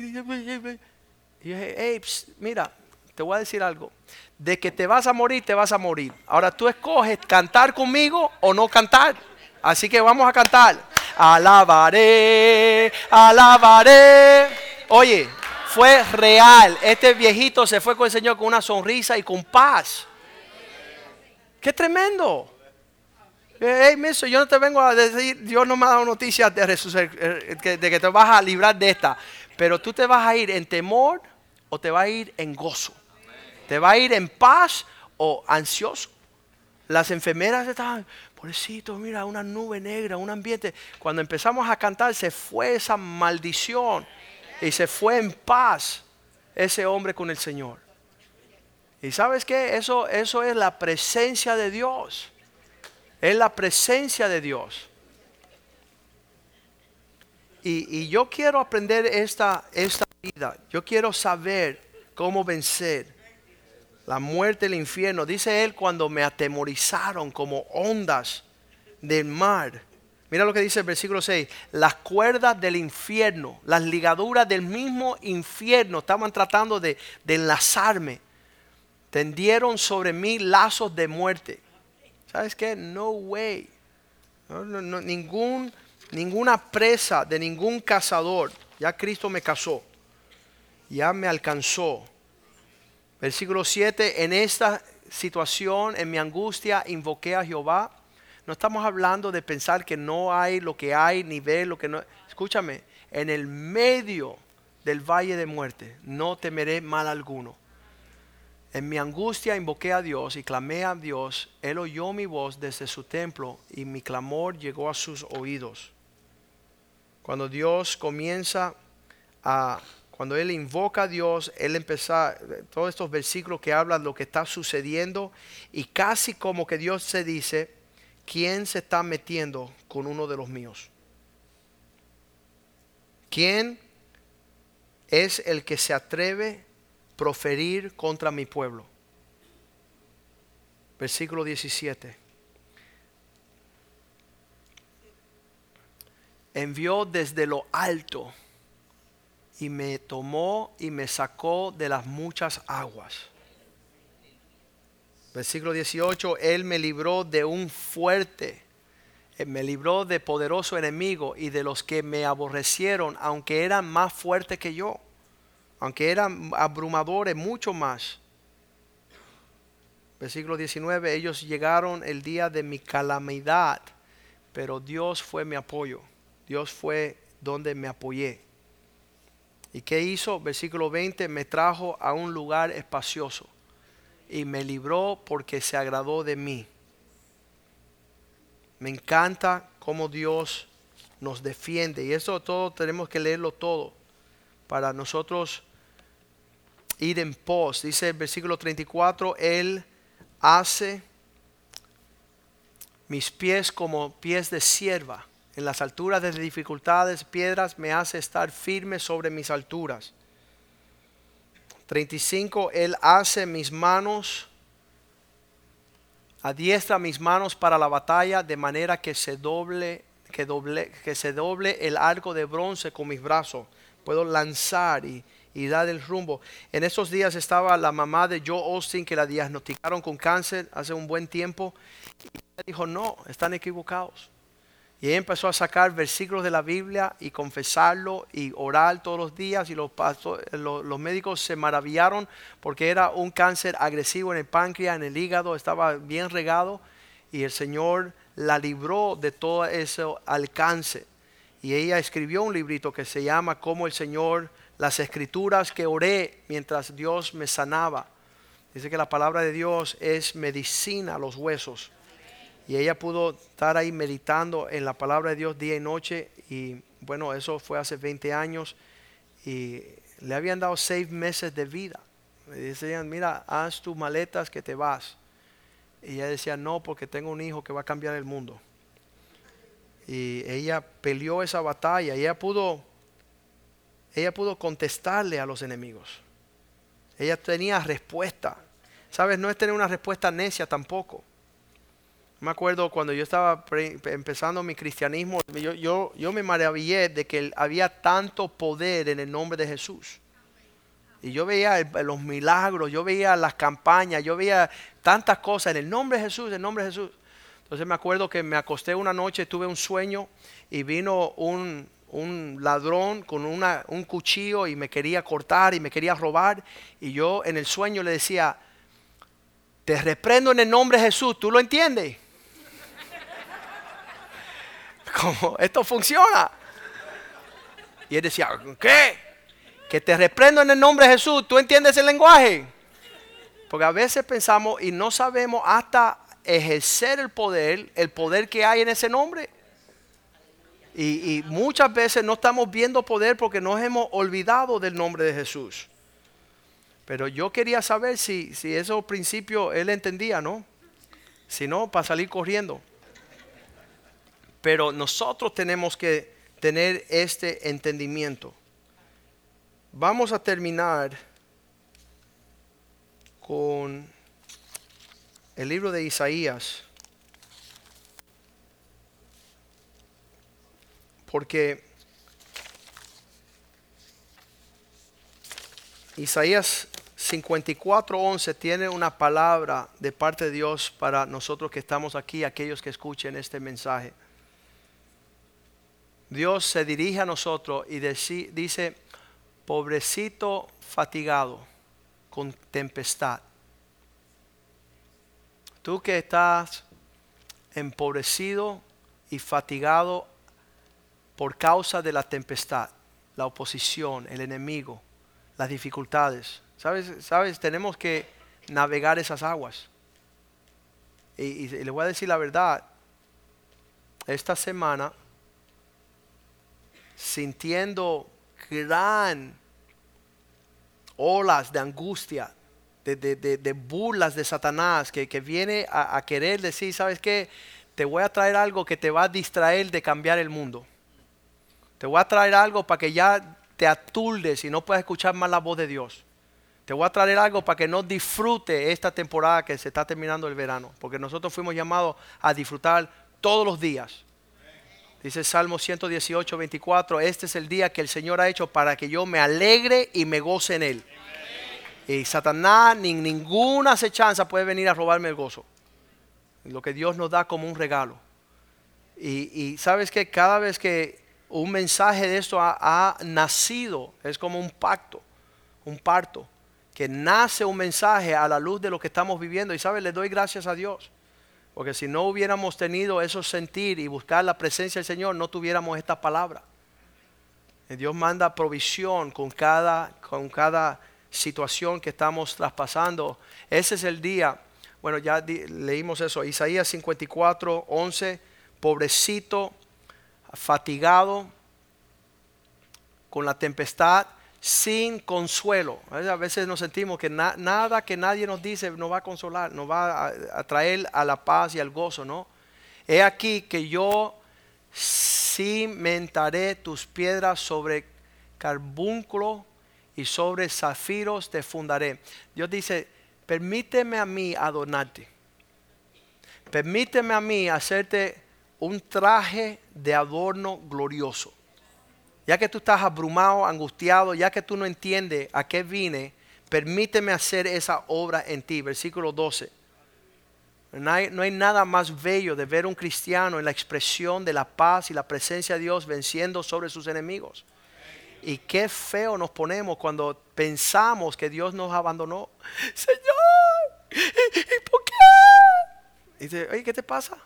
Y dije, hey, mira, te voy a decir algo. De que te vas a morir, te vas a morir. Ahora tú escoges cantar conmigo o no cantar. Así que vamos a cantar. Alabaré, alabaré. Oye, fue real. Este viejito se fue con el Señor con una sonrisa y con paz. Qué tremendo. Hey, miso, yo no te vengo a decir, Dios no me ha dado noticias de, de que te vas a librar de esta. Pero tú te vas a ir en temor o te vas a ir en gozo. Te vas a ir en paz o ansioso. Las enfermeras estaban, pobrecito, mira, una nube negra, un ambiente. Cuando empezamos a cantar se fue esa maldición y se fue en paz ese hombre con el Señor. ¿Y sabes qué? Eso, eso es la presencia de Dios. Es la presencia de Dios. Y, yo quiero aprender esta, esta vida. Yo quiero saber cómo vencer la muerte, el infierno. Dice él cuando me atemorizaron como ondas del mar. Mira lo que dice el versículo 6. Las cuerdas del infierno, las ligaduras del mismo infierno estaban tratando de, enlazarme Tendieron sobre mí lazos de muerte. ¿Sabes qué? No way. ningún, ninguna presa de ningún cazador. Ya Cristo me casó. Ya me alcanzó. Versículo 7. En esta situación, en mi angustia, invoqué a Jehová. No estamos hablando de pensar que no hay lo que hay, ni ver lo que no. Escúchame, en el medio del valle de muerte no temeré mal alguno. En mi angustia invoqué a Dios y clamé a Dios. Él oyó mi voz desde su templo y mi clamor llegó a sus oídos. Cuando Dios comienza a, cuando Él invoca a Dios, Él empieza, todos estos versículos que hablan lo que está sucediendo y casi como que Dios se dice, ¿quién se está metiendo con uno de los míos? ¿Quién es el que se atreve a proferir contra mi pueblo? Versículo 17. Envió desde lo alto y me tomó y me sacó de las muchas aguas Versículo 18, Él me libró de un fuerte, me libró de poderoso enemigo y de los que me aborrecieron, aunque eran más fuertes que yo, aunque eran abrumadores, mucho más. Versículo 19, ellos llegaron el día de mi calamidad, pero Dios fue mi apoyo, Dios fue donde me apoyé. ¿Y qué hizo? Versículo 20, me trajo a un lugar espacioso y me libró porque se agradó de mí. Me encanta cómo Dios nos defiende y eso todo tenemos que leerlo todo para nosotros ir en pos. Dice el versículo 34, Él hace mis pies como pies de sierva. En las alturas de dificultades, piedras, me hace estar firme sobre mis alturas. 35, Él hace mis manos, adiestra mis manos para la batalla de manera que se doble, que doble, que se doble el arco de bronce con mis brazos. Puedo lanzar y, y dar el rumbo. En esos días estaba la mamá de Joe Austin que la diagnosticaron con cáncer hace un buen tiempo. Y dijo, no, están equivocados. Y ella empezó a sacar versículos de la Biblia y confesarlo y orar todos los días. Y los, médicos se maravillaron porque era un cáncer agresivo en el páncreas, en el hígado, estaba bien regado. Y el Señor la libró de todo ese alcance. Y ella escribió un librito que se llama Como el Señor, las escrituras que oré mientras Dios me sanaba. Dice que la palabra de Dios es medicina a los huesos y ella pudo estar ahí meditando en la palabra de Dios día y noche. Y bueno, eso fue hace 20 años. Y le habían dado seis meses de vida. Le decían, mira, haz tus maletas que te vas. Y ella decía, no, porque tengo un hijo que va a cambiar el mundo. Y ella peleó esa batalla. Y ella pudo, ella pudo contestarle a los enemigos. Ella tenía respuesta. Sabes, no es tener una respuesta necia tampoco. Me acuerdo cuando yo estaba empezando mi cristianismo, yo, me maravillé de que había tanto poder en el nombre de Jesús. Y yo veía los milagros, yo veía las campañas, yo veía tantas cosas en el nombre de Jesús, en el nombre de Jesús. Entonces me acuerdo que me acosté una noche, tuve un sueño y vino un, ladrón con un cuchillo y me quería cortar y me quería robar. Y yo en el sueño le decía, te reprendo en el nombre de Jesús, ¿tú lo entiendes? como esto funciona. Y él decía, ¿qué? Que te reprendo en el nombre de Jesús. ¿Tú entiendes el lenguaje? Porque a veces pensamos y no sabemos hasta ejercer el poder, el poder que hay en ese nombre. Y, muchas veces no estamos viendo poder porque nos hemos olvidado del nombre de Jesús. Pero yo quería saber si, si esos principios él entendía, ¿no? Si no, para salir corriendo. Pero nosotros tenemos que tener este entendimiento. Vamos a terminar con el libro de Isaías. Porque Isaías 54.11 tiene una palabra de parte de Dios para nosotros que estamos aquí, aquellos que escuchen este mensaje. Dios se dirige a nosotros y dice, pobrecito fatigado con tempestad. Tú que estás empobrecido y fatigado por causa de la tempestad, la oposición, el enemigo, las dificultades. ¿Sabes? ¿Sabes? Tenemos que navegar esas aguas. Y, y les voy a decir la verdad, esta semana sintiendo gran olas de angustia, de, burlas de Satanás, que, viene a, querer decir, ¿sabes qué? Te voy a traer algo que te va a distraer de cambiar el mundo. Te voy a traer algo para que ya te atuldes y no puedas escuchar más la voz de Dios. Te voy a traer algo para que no disfrute esta temporada que se está terminando el verano, porque nosotros fuimos llamados a disfrutar todos los días. Dice Salmo 118, 24, este es el día que el Señor ha hecho para que yo me alegre y me goce en él. Y Satanás ni ninguna acechanza puede venir a robarme el gozo. Lo que Dios nos da como un regalo. Y, sabes que cada vez que un mensaje de esto ha, ha, nacido, es como un pacto, un parto, que nace un mensaje a la luz de lo que estamos viviendo. Y sabes, le doy gracias a Dios porque si no hubiéramos tenido eso sentir y buscar la presencia del Señor, no tuviéramos esta palabra. Dios manda provisión con cada, con cada situación que estamos traspasando. Ese es el día. Bueno, ya leímos eso. Isaías 54, 11. Pobrecito, fatigado con la tempestad sin consuelo. A veces nos sentimos que nada que nadie nos dice nos va a consolar, nos va a, traer a la paz y al gozo, ¿no? He aquí que yo cimentaré tus piedras sobre carbúnculo y sobre zafiros te fundaré. Dios dice, permíteme a mí adornarte. Permíteme a mí hacerte un traje de adorno glorioso ya que tú estás abrumado, angustiado, ya que tú no entiendes a qué vine, permíteme hacer esa obra en ti. Versículo 12. No hay, nada más bello de ver un cristiano en la expresión de la paz y la presencia de Dios venciendo sobre sus enemigos. Y qué feo nos ponemos cuando pensamos que Dios nos abandonó. Señor, ¿y, por qué? Y dice, oye, ¿qué te pasa?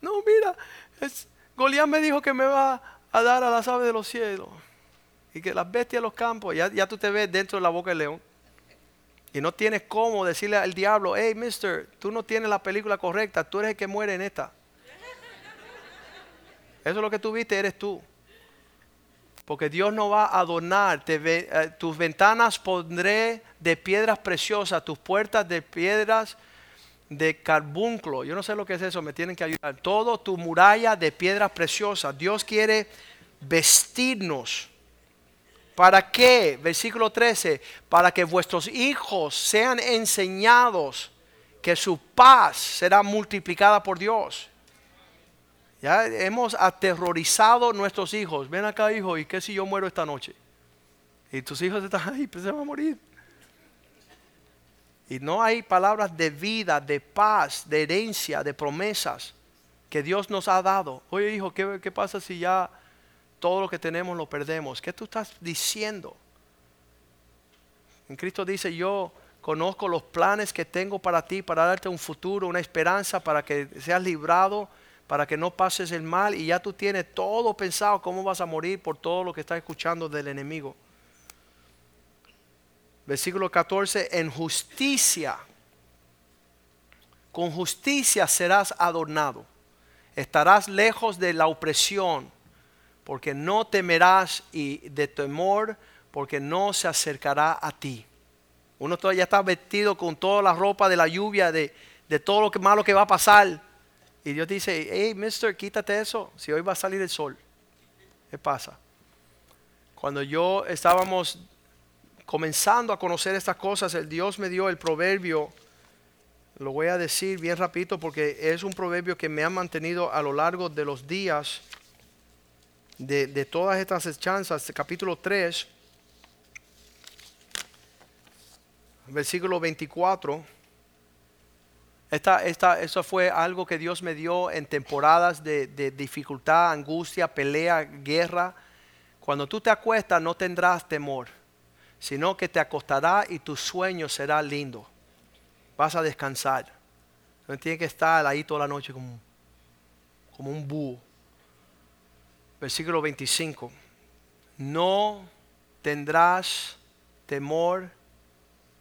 No, mira, es, Goliat me dijo que me va a dar a las aves de los cielos y que las bestias de los campos, ya, ya tú te ves dentro de la boca del león. Y no tienes cómo decirle al diablo, hey mister, tú no tienes la película correcta, tú eres el que muere en esta. Eso es lo que tú viste, eres tú. Porque Dios no va a adornar. Eh, tus ventanas pondré de piedras preciosas, tus puertas de piedras de carbunclo. Yo no sé lo que es eso, me tienen que ayudar. Todo tu muralla de piedras preciosas. Dios quiere vestirnos. ¿Para qué? Versículo 13. Para que vuestros hijos sean enseñados que su paz será multiplicada por Dios. Ya hemos aterrorizado nuestros hijos. Ven acá, hijo, ¿y qué si yo muero esta noche? Y tus hijos están ahí, pues se van a morir. Y no hay palabras de vida, de paz, de herencia, de promesas que Dios nos ha dado. Oye hijo, ¿qué, pasa si ya todo lo que tenemos lo perdemos? ¿Qué tú estás diciendo? En Cristo dice, yo conozco los planes que tengo para ti, para darte un futuro, una esperanza, para que seas librado, para que no pases el mal y ya tú tienes todo pensado cómo vas a morir por todo lo que estás escuchando del enemigo. Versículo 14, en justicia, con justicia serás adornado. Estarás lejos de la opresión, porque no temerás y de temor, porque no se acercará a ti. Uno todavía está vestido con toda la ropa de la lluvia, de, de todo lo malo que va a pasar. Y Dios dice, hey, mister, quítate eso, si hoy va a salir el sol. ¿Qué pasa? Cuando yo estábamos comenzando a conocer estas cosas, el Dios me dio el proverbio, lo voy a decir bien rapidito porque es un proverbio que me ha mantenido a lo largo de los días de, todas estas chanzas, capítulo 3, versículo 24. Esta, esta, eso fue algo que Dios me dio en temporadas de dificultad, angustia, pelea, guerra. Cuando tú te acuestas no tendrás temor, sino que te acostarás y tu sueño será lindo. Vas a descansar. No tienes que estar ahí toda la noche como, como un búho. Versículo 25. No tendrás temor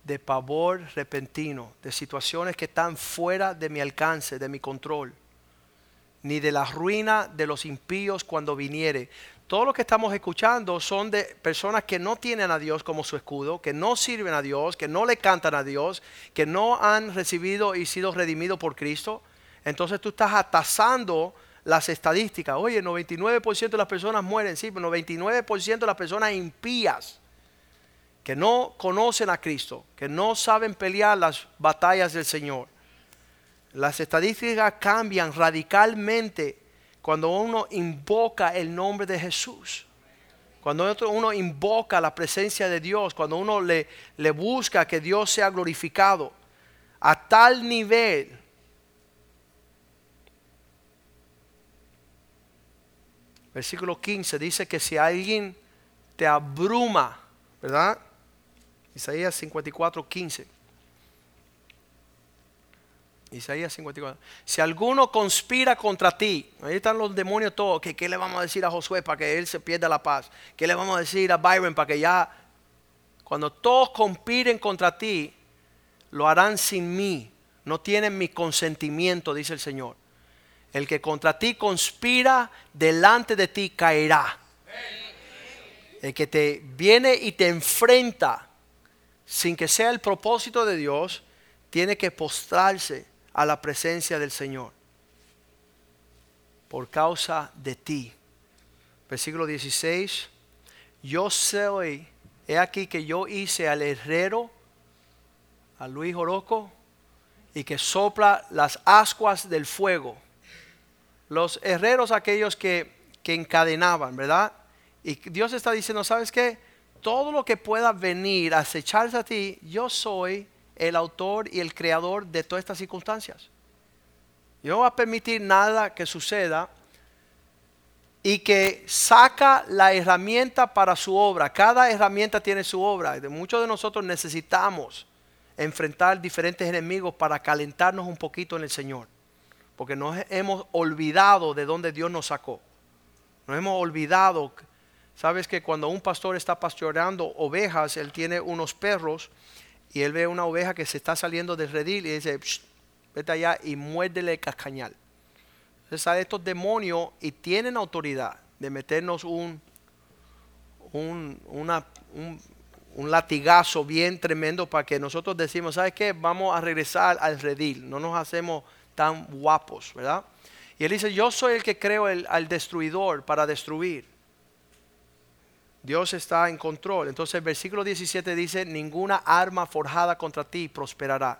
de pavor repentino, de situaciones que están fuera de mi alcance, de mi control, ni de la ruina de los impíos cuando viniere. Todo lo que estamos escuchando son de personas que no tienen a Dios como su escudo, que no sirven a Dios, que no le cantan a Dios, que no han recibido y sido redimidos por Cristo. Entonces tú estás atasando las estadísticas. Oye, 99% de las personas mueren, sí, pero 99% de las personas impías que no conocen a Cristo, que no saben pelear las batallas del Señor. Las estadísticas cambian radicalmente cuando uno invoca el nombre de Jesús. Cuando uno invoca la presencia de Dios, cuando uno le, busca que Dios sea glorificado, a tal nivel versículo 15 dice que si alguien te abruma, ¿verdad? Isaías 54, 15. Isaías 54. Si alguno conspira contra ti, ahí están los demonios todos, que qué le vamos a decir a Josué para que él se pierda la paz, qué le vamos a decir a Byron para que ya, cuando todos conspiren contra ti, lo harán sin mí, no tienen mi consentimiento, dice el Señor. El que contra ti conspira, delante de ti caerá. El que te viene y te enfrenta, sin que sea el propósito de Dios, tiene que postrarse a la presencia del Señor por causa de ti. Versículo 16, yo soy, he aquí que yo hice al herrero, a Luis Oroco, y que sopla las ascuas del fuego. Los herreros aquellos que, que encadenaban, ¿verdad? Y Dios está diciendo, ¿sabes qué? todo lo que pueda venir a acecharse a ti, yo soy el autor y el creador de todas estas circunstancias. Yo no voy a permitir nada que suceda y que saca la herramienta para su obra. Cada herramienta tiene su obra. Muchos de nosotros necesitamos enfrentar diferentes enemigos para calentarnos un poquito en el Señor. Porque nos hemos olvidado de dónde Dios nos sacó. Nos hemos olvidado Sabes que cuando un pastor está pastoreando ovejas, él tiene unos perros y él ve una oveja que se está saliendo del redil y dice, vete allá y muérdele el cascañal. Entonces salen estos demonios y tienen autoridad de meternos un, un, un, latigazo bien tremendo para que nosotros decimos, ¿sabes qué? Vamos a regresar al redil, no nos hacemos tan guapos, ¿verdad? Y él dice, yo soy el que creo el, al destruidor para destruir. Dios está en control. Entonces el versículo 17 dice, ninguna arma forjada contra ti prosperará.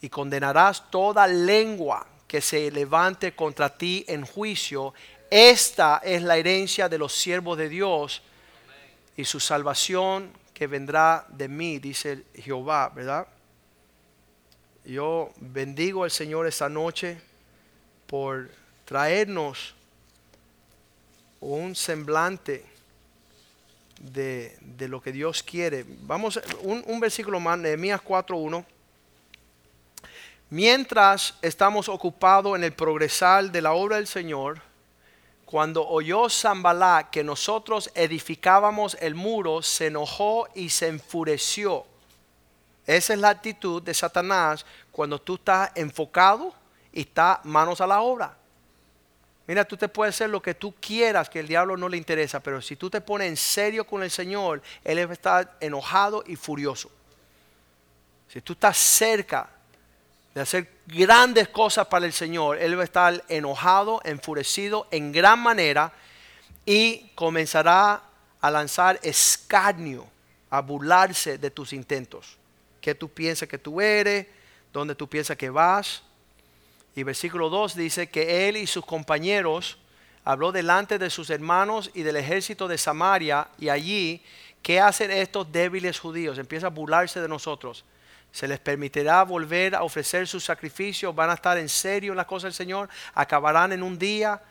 Y condenarás toda lengua que se levante contra ti en juicio. Esta es la herencia de los siervos de Dios y su salvación que vendrá de mí, dice Jehová, ¿verdad? Yo bendigo al Señor esta noche por traernos un semblante de, lo que Dios quiere. Vamos, un, un versículo más, Nehemías 4.1. Mientras estamos ocupados en el progresar de la obra del Señor, cuando oyó Zambalá que nosotros edificábamos el muro, se enojó y se enfureció. Esa es la actitud de Satanás cuando tú estás enfocado y estás manos a la obra. Mira, tú te puedes hacer lo que tú quieras, que el diablo no le interesa, pero si tú te pones en serio con el Señor, Él va a estar enojado y furioso. Si tú estás cerca de hacer grandes cosas para el Señor, Él va a estar enojado, enfurecido en gran manera y comenzará a lanzar escarnio, a burlarse de tus intentos. ¿Qué tú piensas que tú eres? ¿Dónde tú piensas que vas? Y versículo 2 dice que él y sus compañeros habló delante de sus hermanos y del ejército de Samaria y allí, ¿qué hacen estos débiles judíos? Empieza a burlarse de nosotros. Se les permitirá volver a ofrecer sus sacrificios, van a estar en serio en las cosas del Señor, acabarán en un día,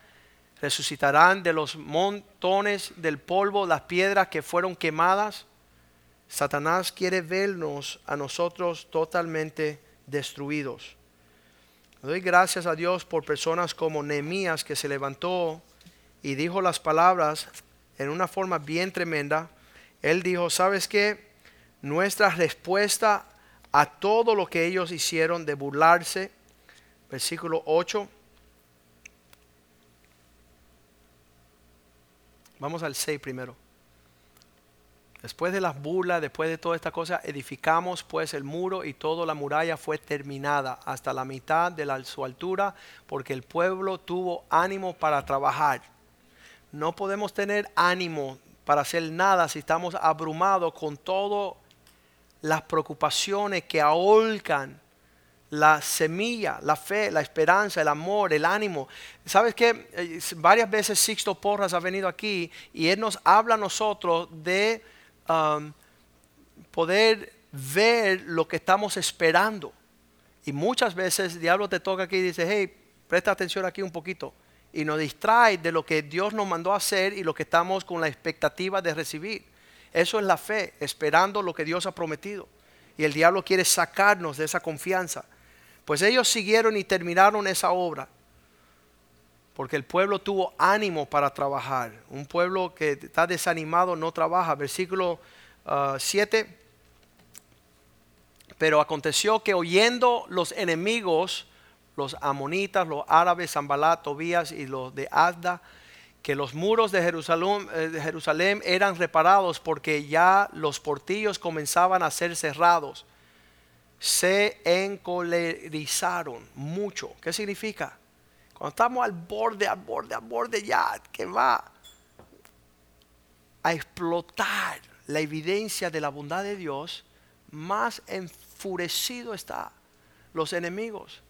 resucitarán de los montones del polvo, las piedras que fueron quemadas. Satanás quiere vernos a nosotros totalmente destruidos. Doy gracias a Dios por personas como Nehemías que se levantó y dijo las palabras en una forma bien tremenda. Él dijo, ¿sabes qué? Nuestra respuesta a todo lo que ellos hicieron de burlarse, versículo 8. Vamos al 6 primero. Después de las burlas, después de toda esta cosa, edificamos pues el muro y toda la muralla fue terminada hasta la mitad de la, su altura, porque el pueblo tuvo ánimo para trabajar. No podemos tener ánimo para hacer nada si estamos abrumados con todas las preocupaciones que ahorcan la semilla, la fe, la esperanza, el amor, el ánimo. ¿Sabes qué? Eh, varias veces Sixto Porras ha venido aquí y él nos habla a nosotros de Poder ver lo que estamos esperando. Y muchas veces el diablo te toca aquí y dice, hey, presta atención aquí un poquito. Y nos distrae de lo que Dios nos mandó a hacer y lo que estamos con la expectativa de recibir. Eso es la fe, esperando lo que Dios ha prometido. Y el diablo quiere sacarnos de esa confianza. Pues ellos siguieron y terminaron esa obra porque el pueblo tuvo ánimo para trabajar. Un pueblo que está desanimado no trabaja. Versículo 7. Ah, Pero aconteció que oyendo los enemigos, los amonitas, los árabes, Zambalá, Tobías y los de Asda, que los muros de Jerusalén, eh, de Jerusalén eran reparados porque ya los portillos comenzaban a ser cerrados. Se encolerizaron mucho. ¿Qué significa? Cuando estamos al borde, al borde, al borde ya, que va a explotar la evidencia de la bondad de Dios, más enfurecido está los enemigos.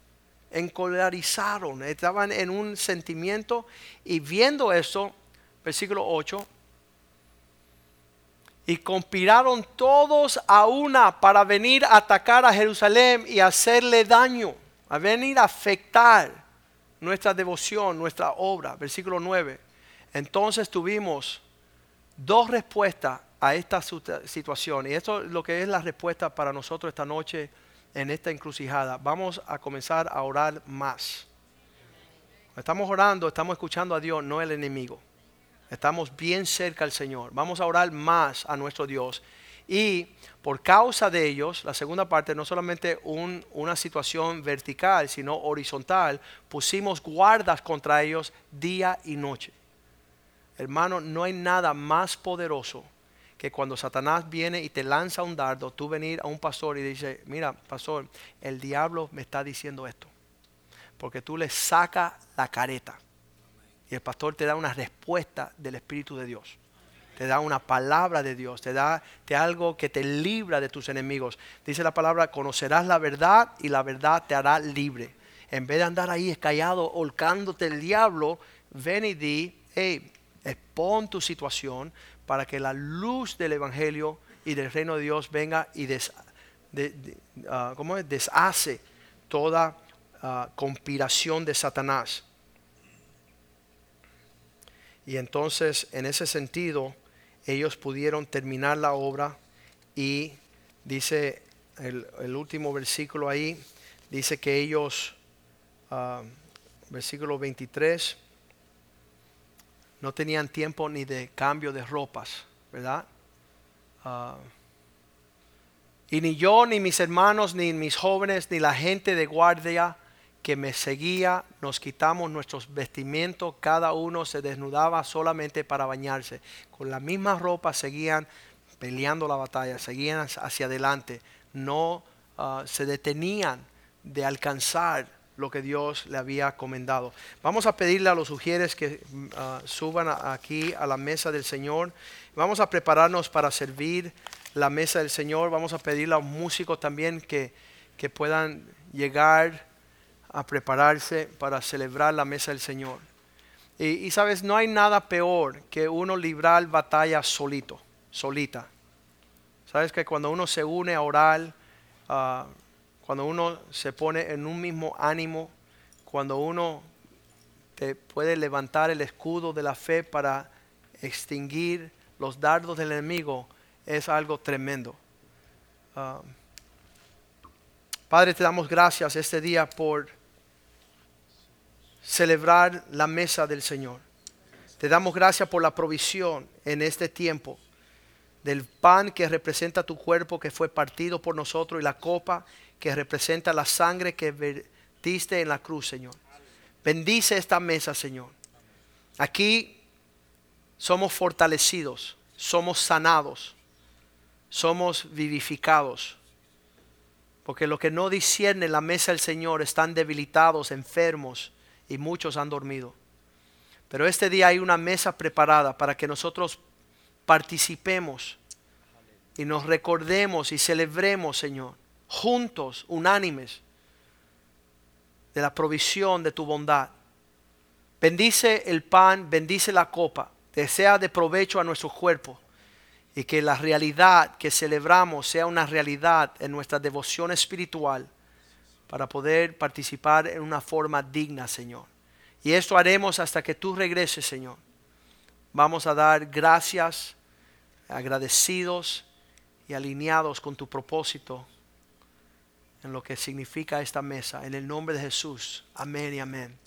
Encolarizaron, estaban en un sentimiento y viendo eso, versículo 8, y conspiraron todos a una para venir a atacar a Jerusalén y hacerle daño, a venir a afectar nuestra devoción, nuestra obra. Versículo 9. Entonces tuvimos dos respuestas a esta situación. Y esto es lo que es la respuesta para nosotros esta noche en esta encrucijada. Vamos a comenzar a orar más. Estamos orando, estamos escuchando a Dios, no el enemigo. Estamos bien cerca al Señor. Vamos a orar más a nuestro Dios. Y por causa de ellos, la segunda parte, no solamente una situación vertical, sino horizontal, pusimos guardas contra ellos día y noche. Hermano, no hay nada más poderoso que cuando Satanás viene y te lanza un dardo, tú venir a un pastor y dice, mira, pastor, el diablo me está diciendo esto. Porque tú le sacas la careta. Y el pastor te da una respuesta del Espíritu de Dios te da una palabra de Dios, te da, algo que te libra de tus enemigos. Dice la palabra, conocerás la verdad y la verdad te hará libre. En vez de andar ahí escallado, holcándote el diablo, ven y di, hey, expon tu situación para que la luz del Evangelio y del reino de Dios venga y des, ah, deshace toda ah, conspiración de Satanás. Y entonces, en ese sentido, ellos pudieron terminar la obra y dice el, último versículo ahí, dice que ellos, ah, versículo 23, no tenían tiempo ni de cambio de ropas, ¿verdad? Ah, y ni yo, ni mis hermanos, ni mis jóvenes, ni la gente de guardia que me seguía, nos quitamos nuestros vestimientos, cada uno se desnudaba solamente para bañarse. Con la misma ropa seguían peleando la batalla, seguían hacia adelante, no ah, se detenían de alcanzar lo que Dios le había comendado. Vamos a pedirle a los sugieres que ah, suban aquí a la mesa del Señor. Vamos a prepararnos para servir la mesa del Señor. Vamos a pedirle a los músicos también que, que puedan llegar a prepararse para celebrar la mesa del Señor. Y, sabes, no hay nada peor que uno librar batalla solito, solita. Sabes que cuando uno se une a orar, ah, cuando uno se pone en un mismo ánimo, cuando uno te puede levantar el escudo de la fe para extinguir los dardos del enemigo, es algo tremendo. Ah, Padre, te damos gracias este día por celebrar la mesa del Señor. Te damos gracias por la provisión en este tiempo del pan que representa tu cuerpo que fue partido por nosotros y la copa que representa la sangre que vertiste en la cruz, Señor. Bendice esta mesa, Señor. Aquí somos fortalecidos, somos sanados, somos vivificados. Porque los que no disciernen la mesa del Señor están debilitados, enfermos y muchos han dormido. Pero este día hay una mesa preparada para que nosotros participemos y nos recordemos y celebremos, Señor, juntos, unánimes, de la provisión de tu bondad. Bendice el pan, bendice la copa, que sea de provecho a nuestro cuerpo y que la realidad que celebramos sea una realidad en nuestra devoción espiritual para poder participar en una forma digna, Señor. Y esto haremos hasta que tú regreses, Señor. Vamos a dar gracias, agradecidos y alineados con tu propósito en lo que significa esta mesa. En el nombre de Jesús. Amén y amén.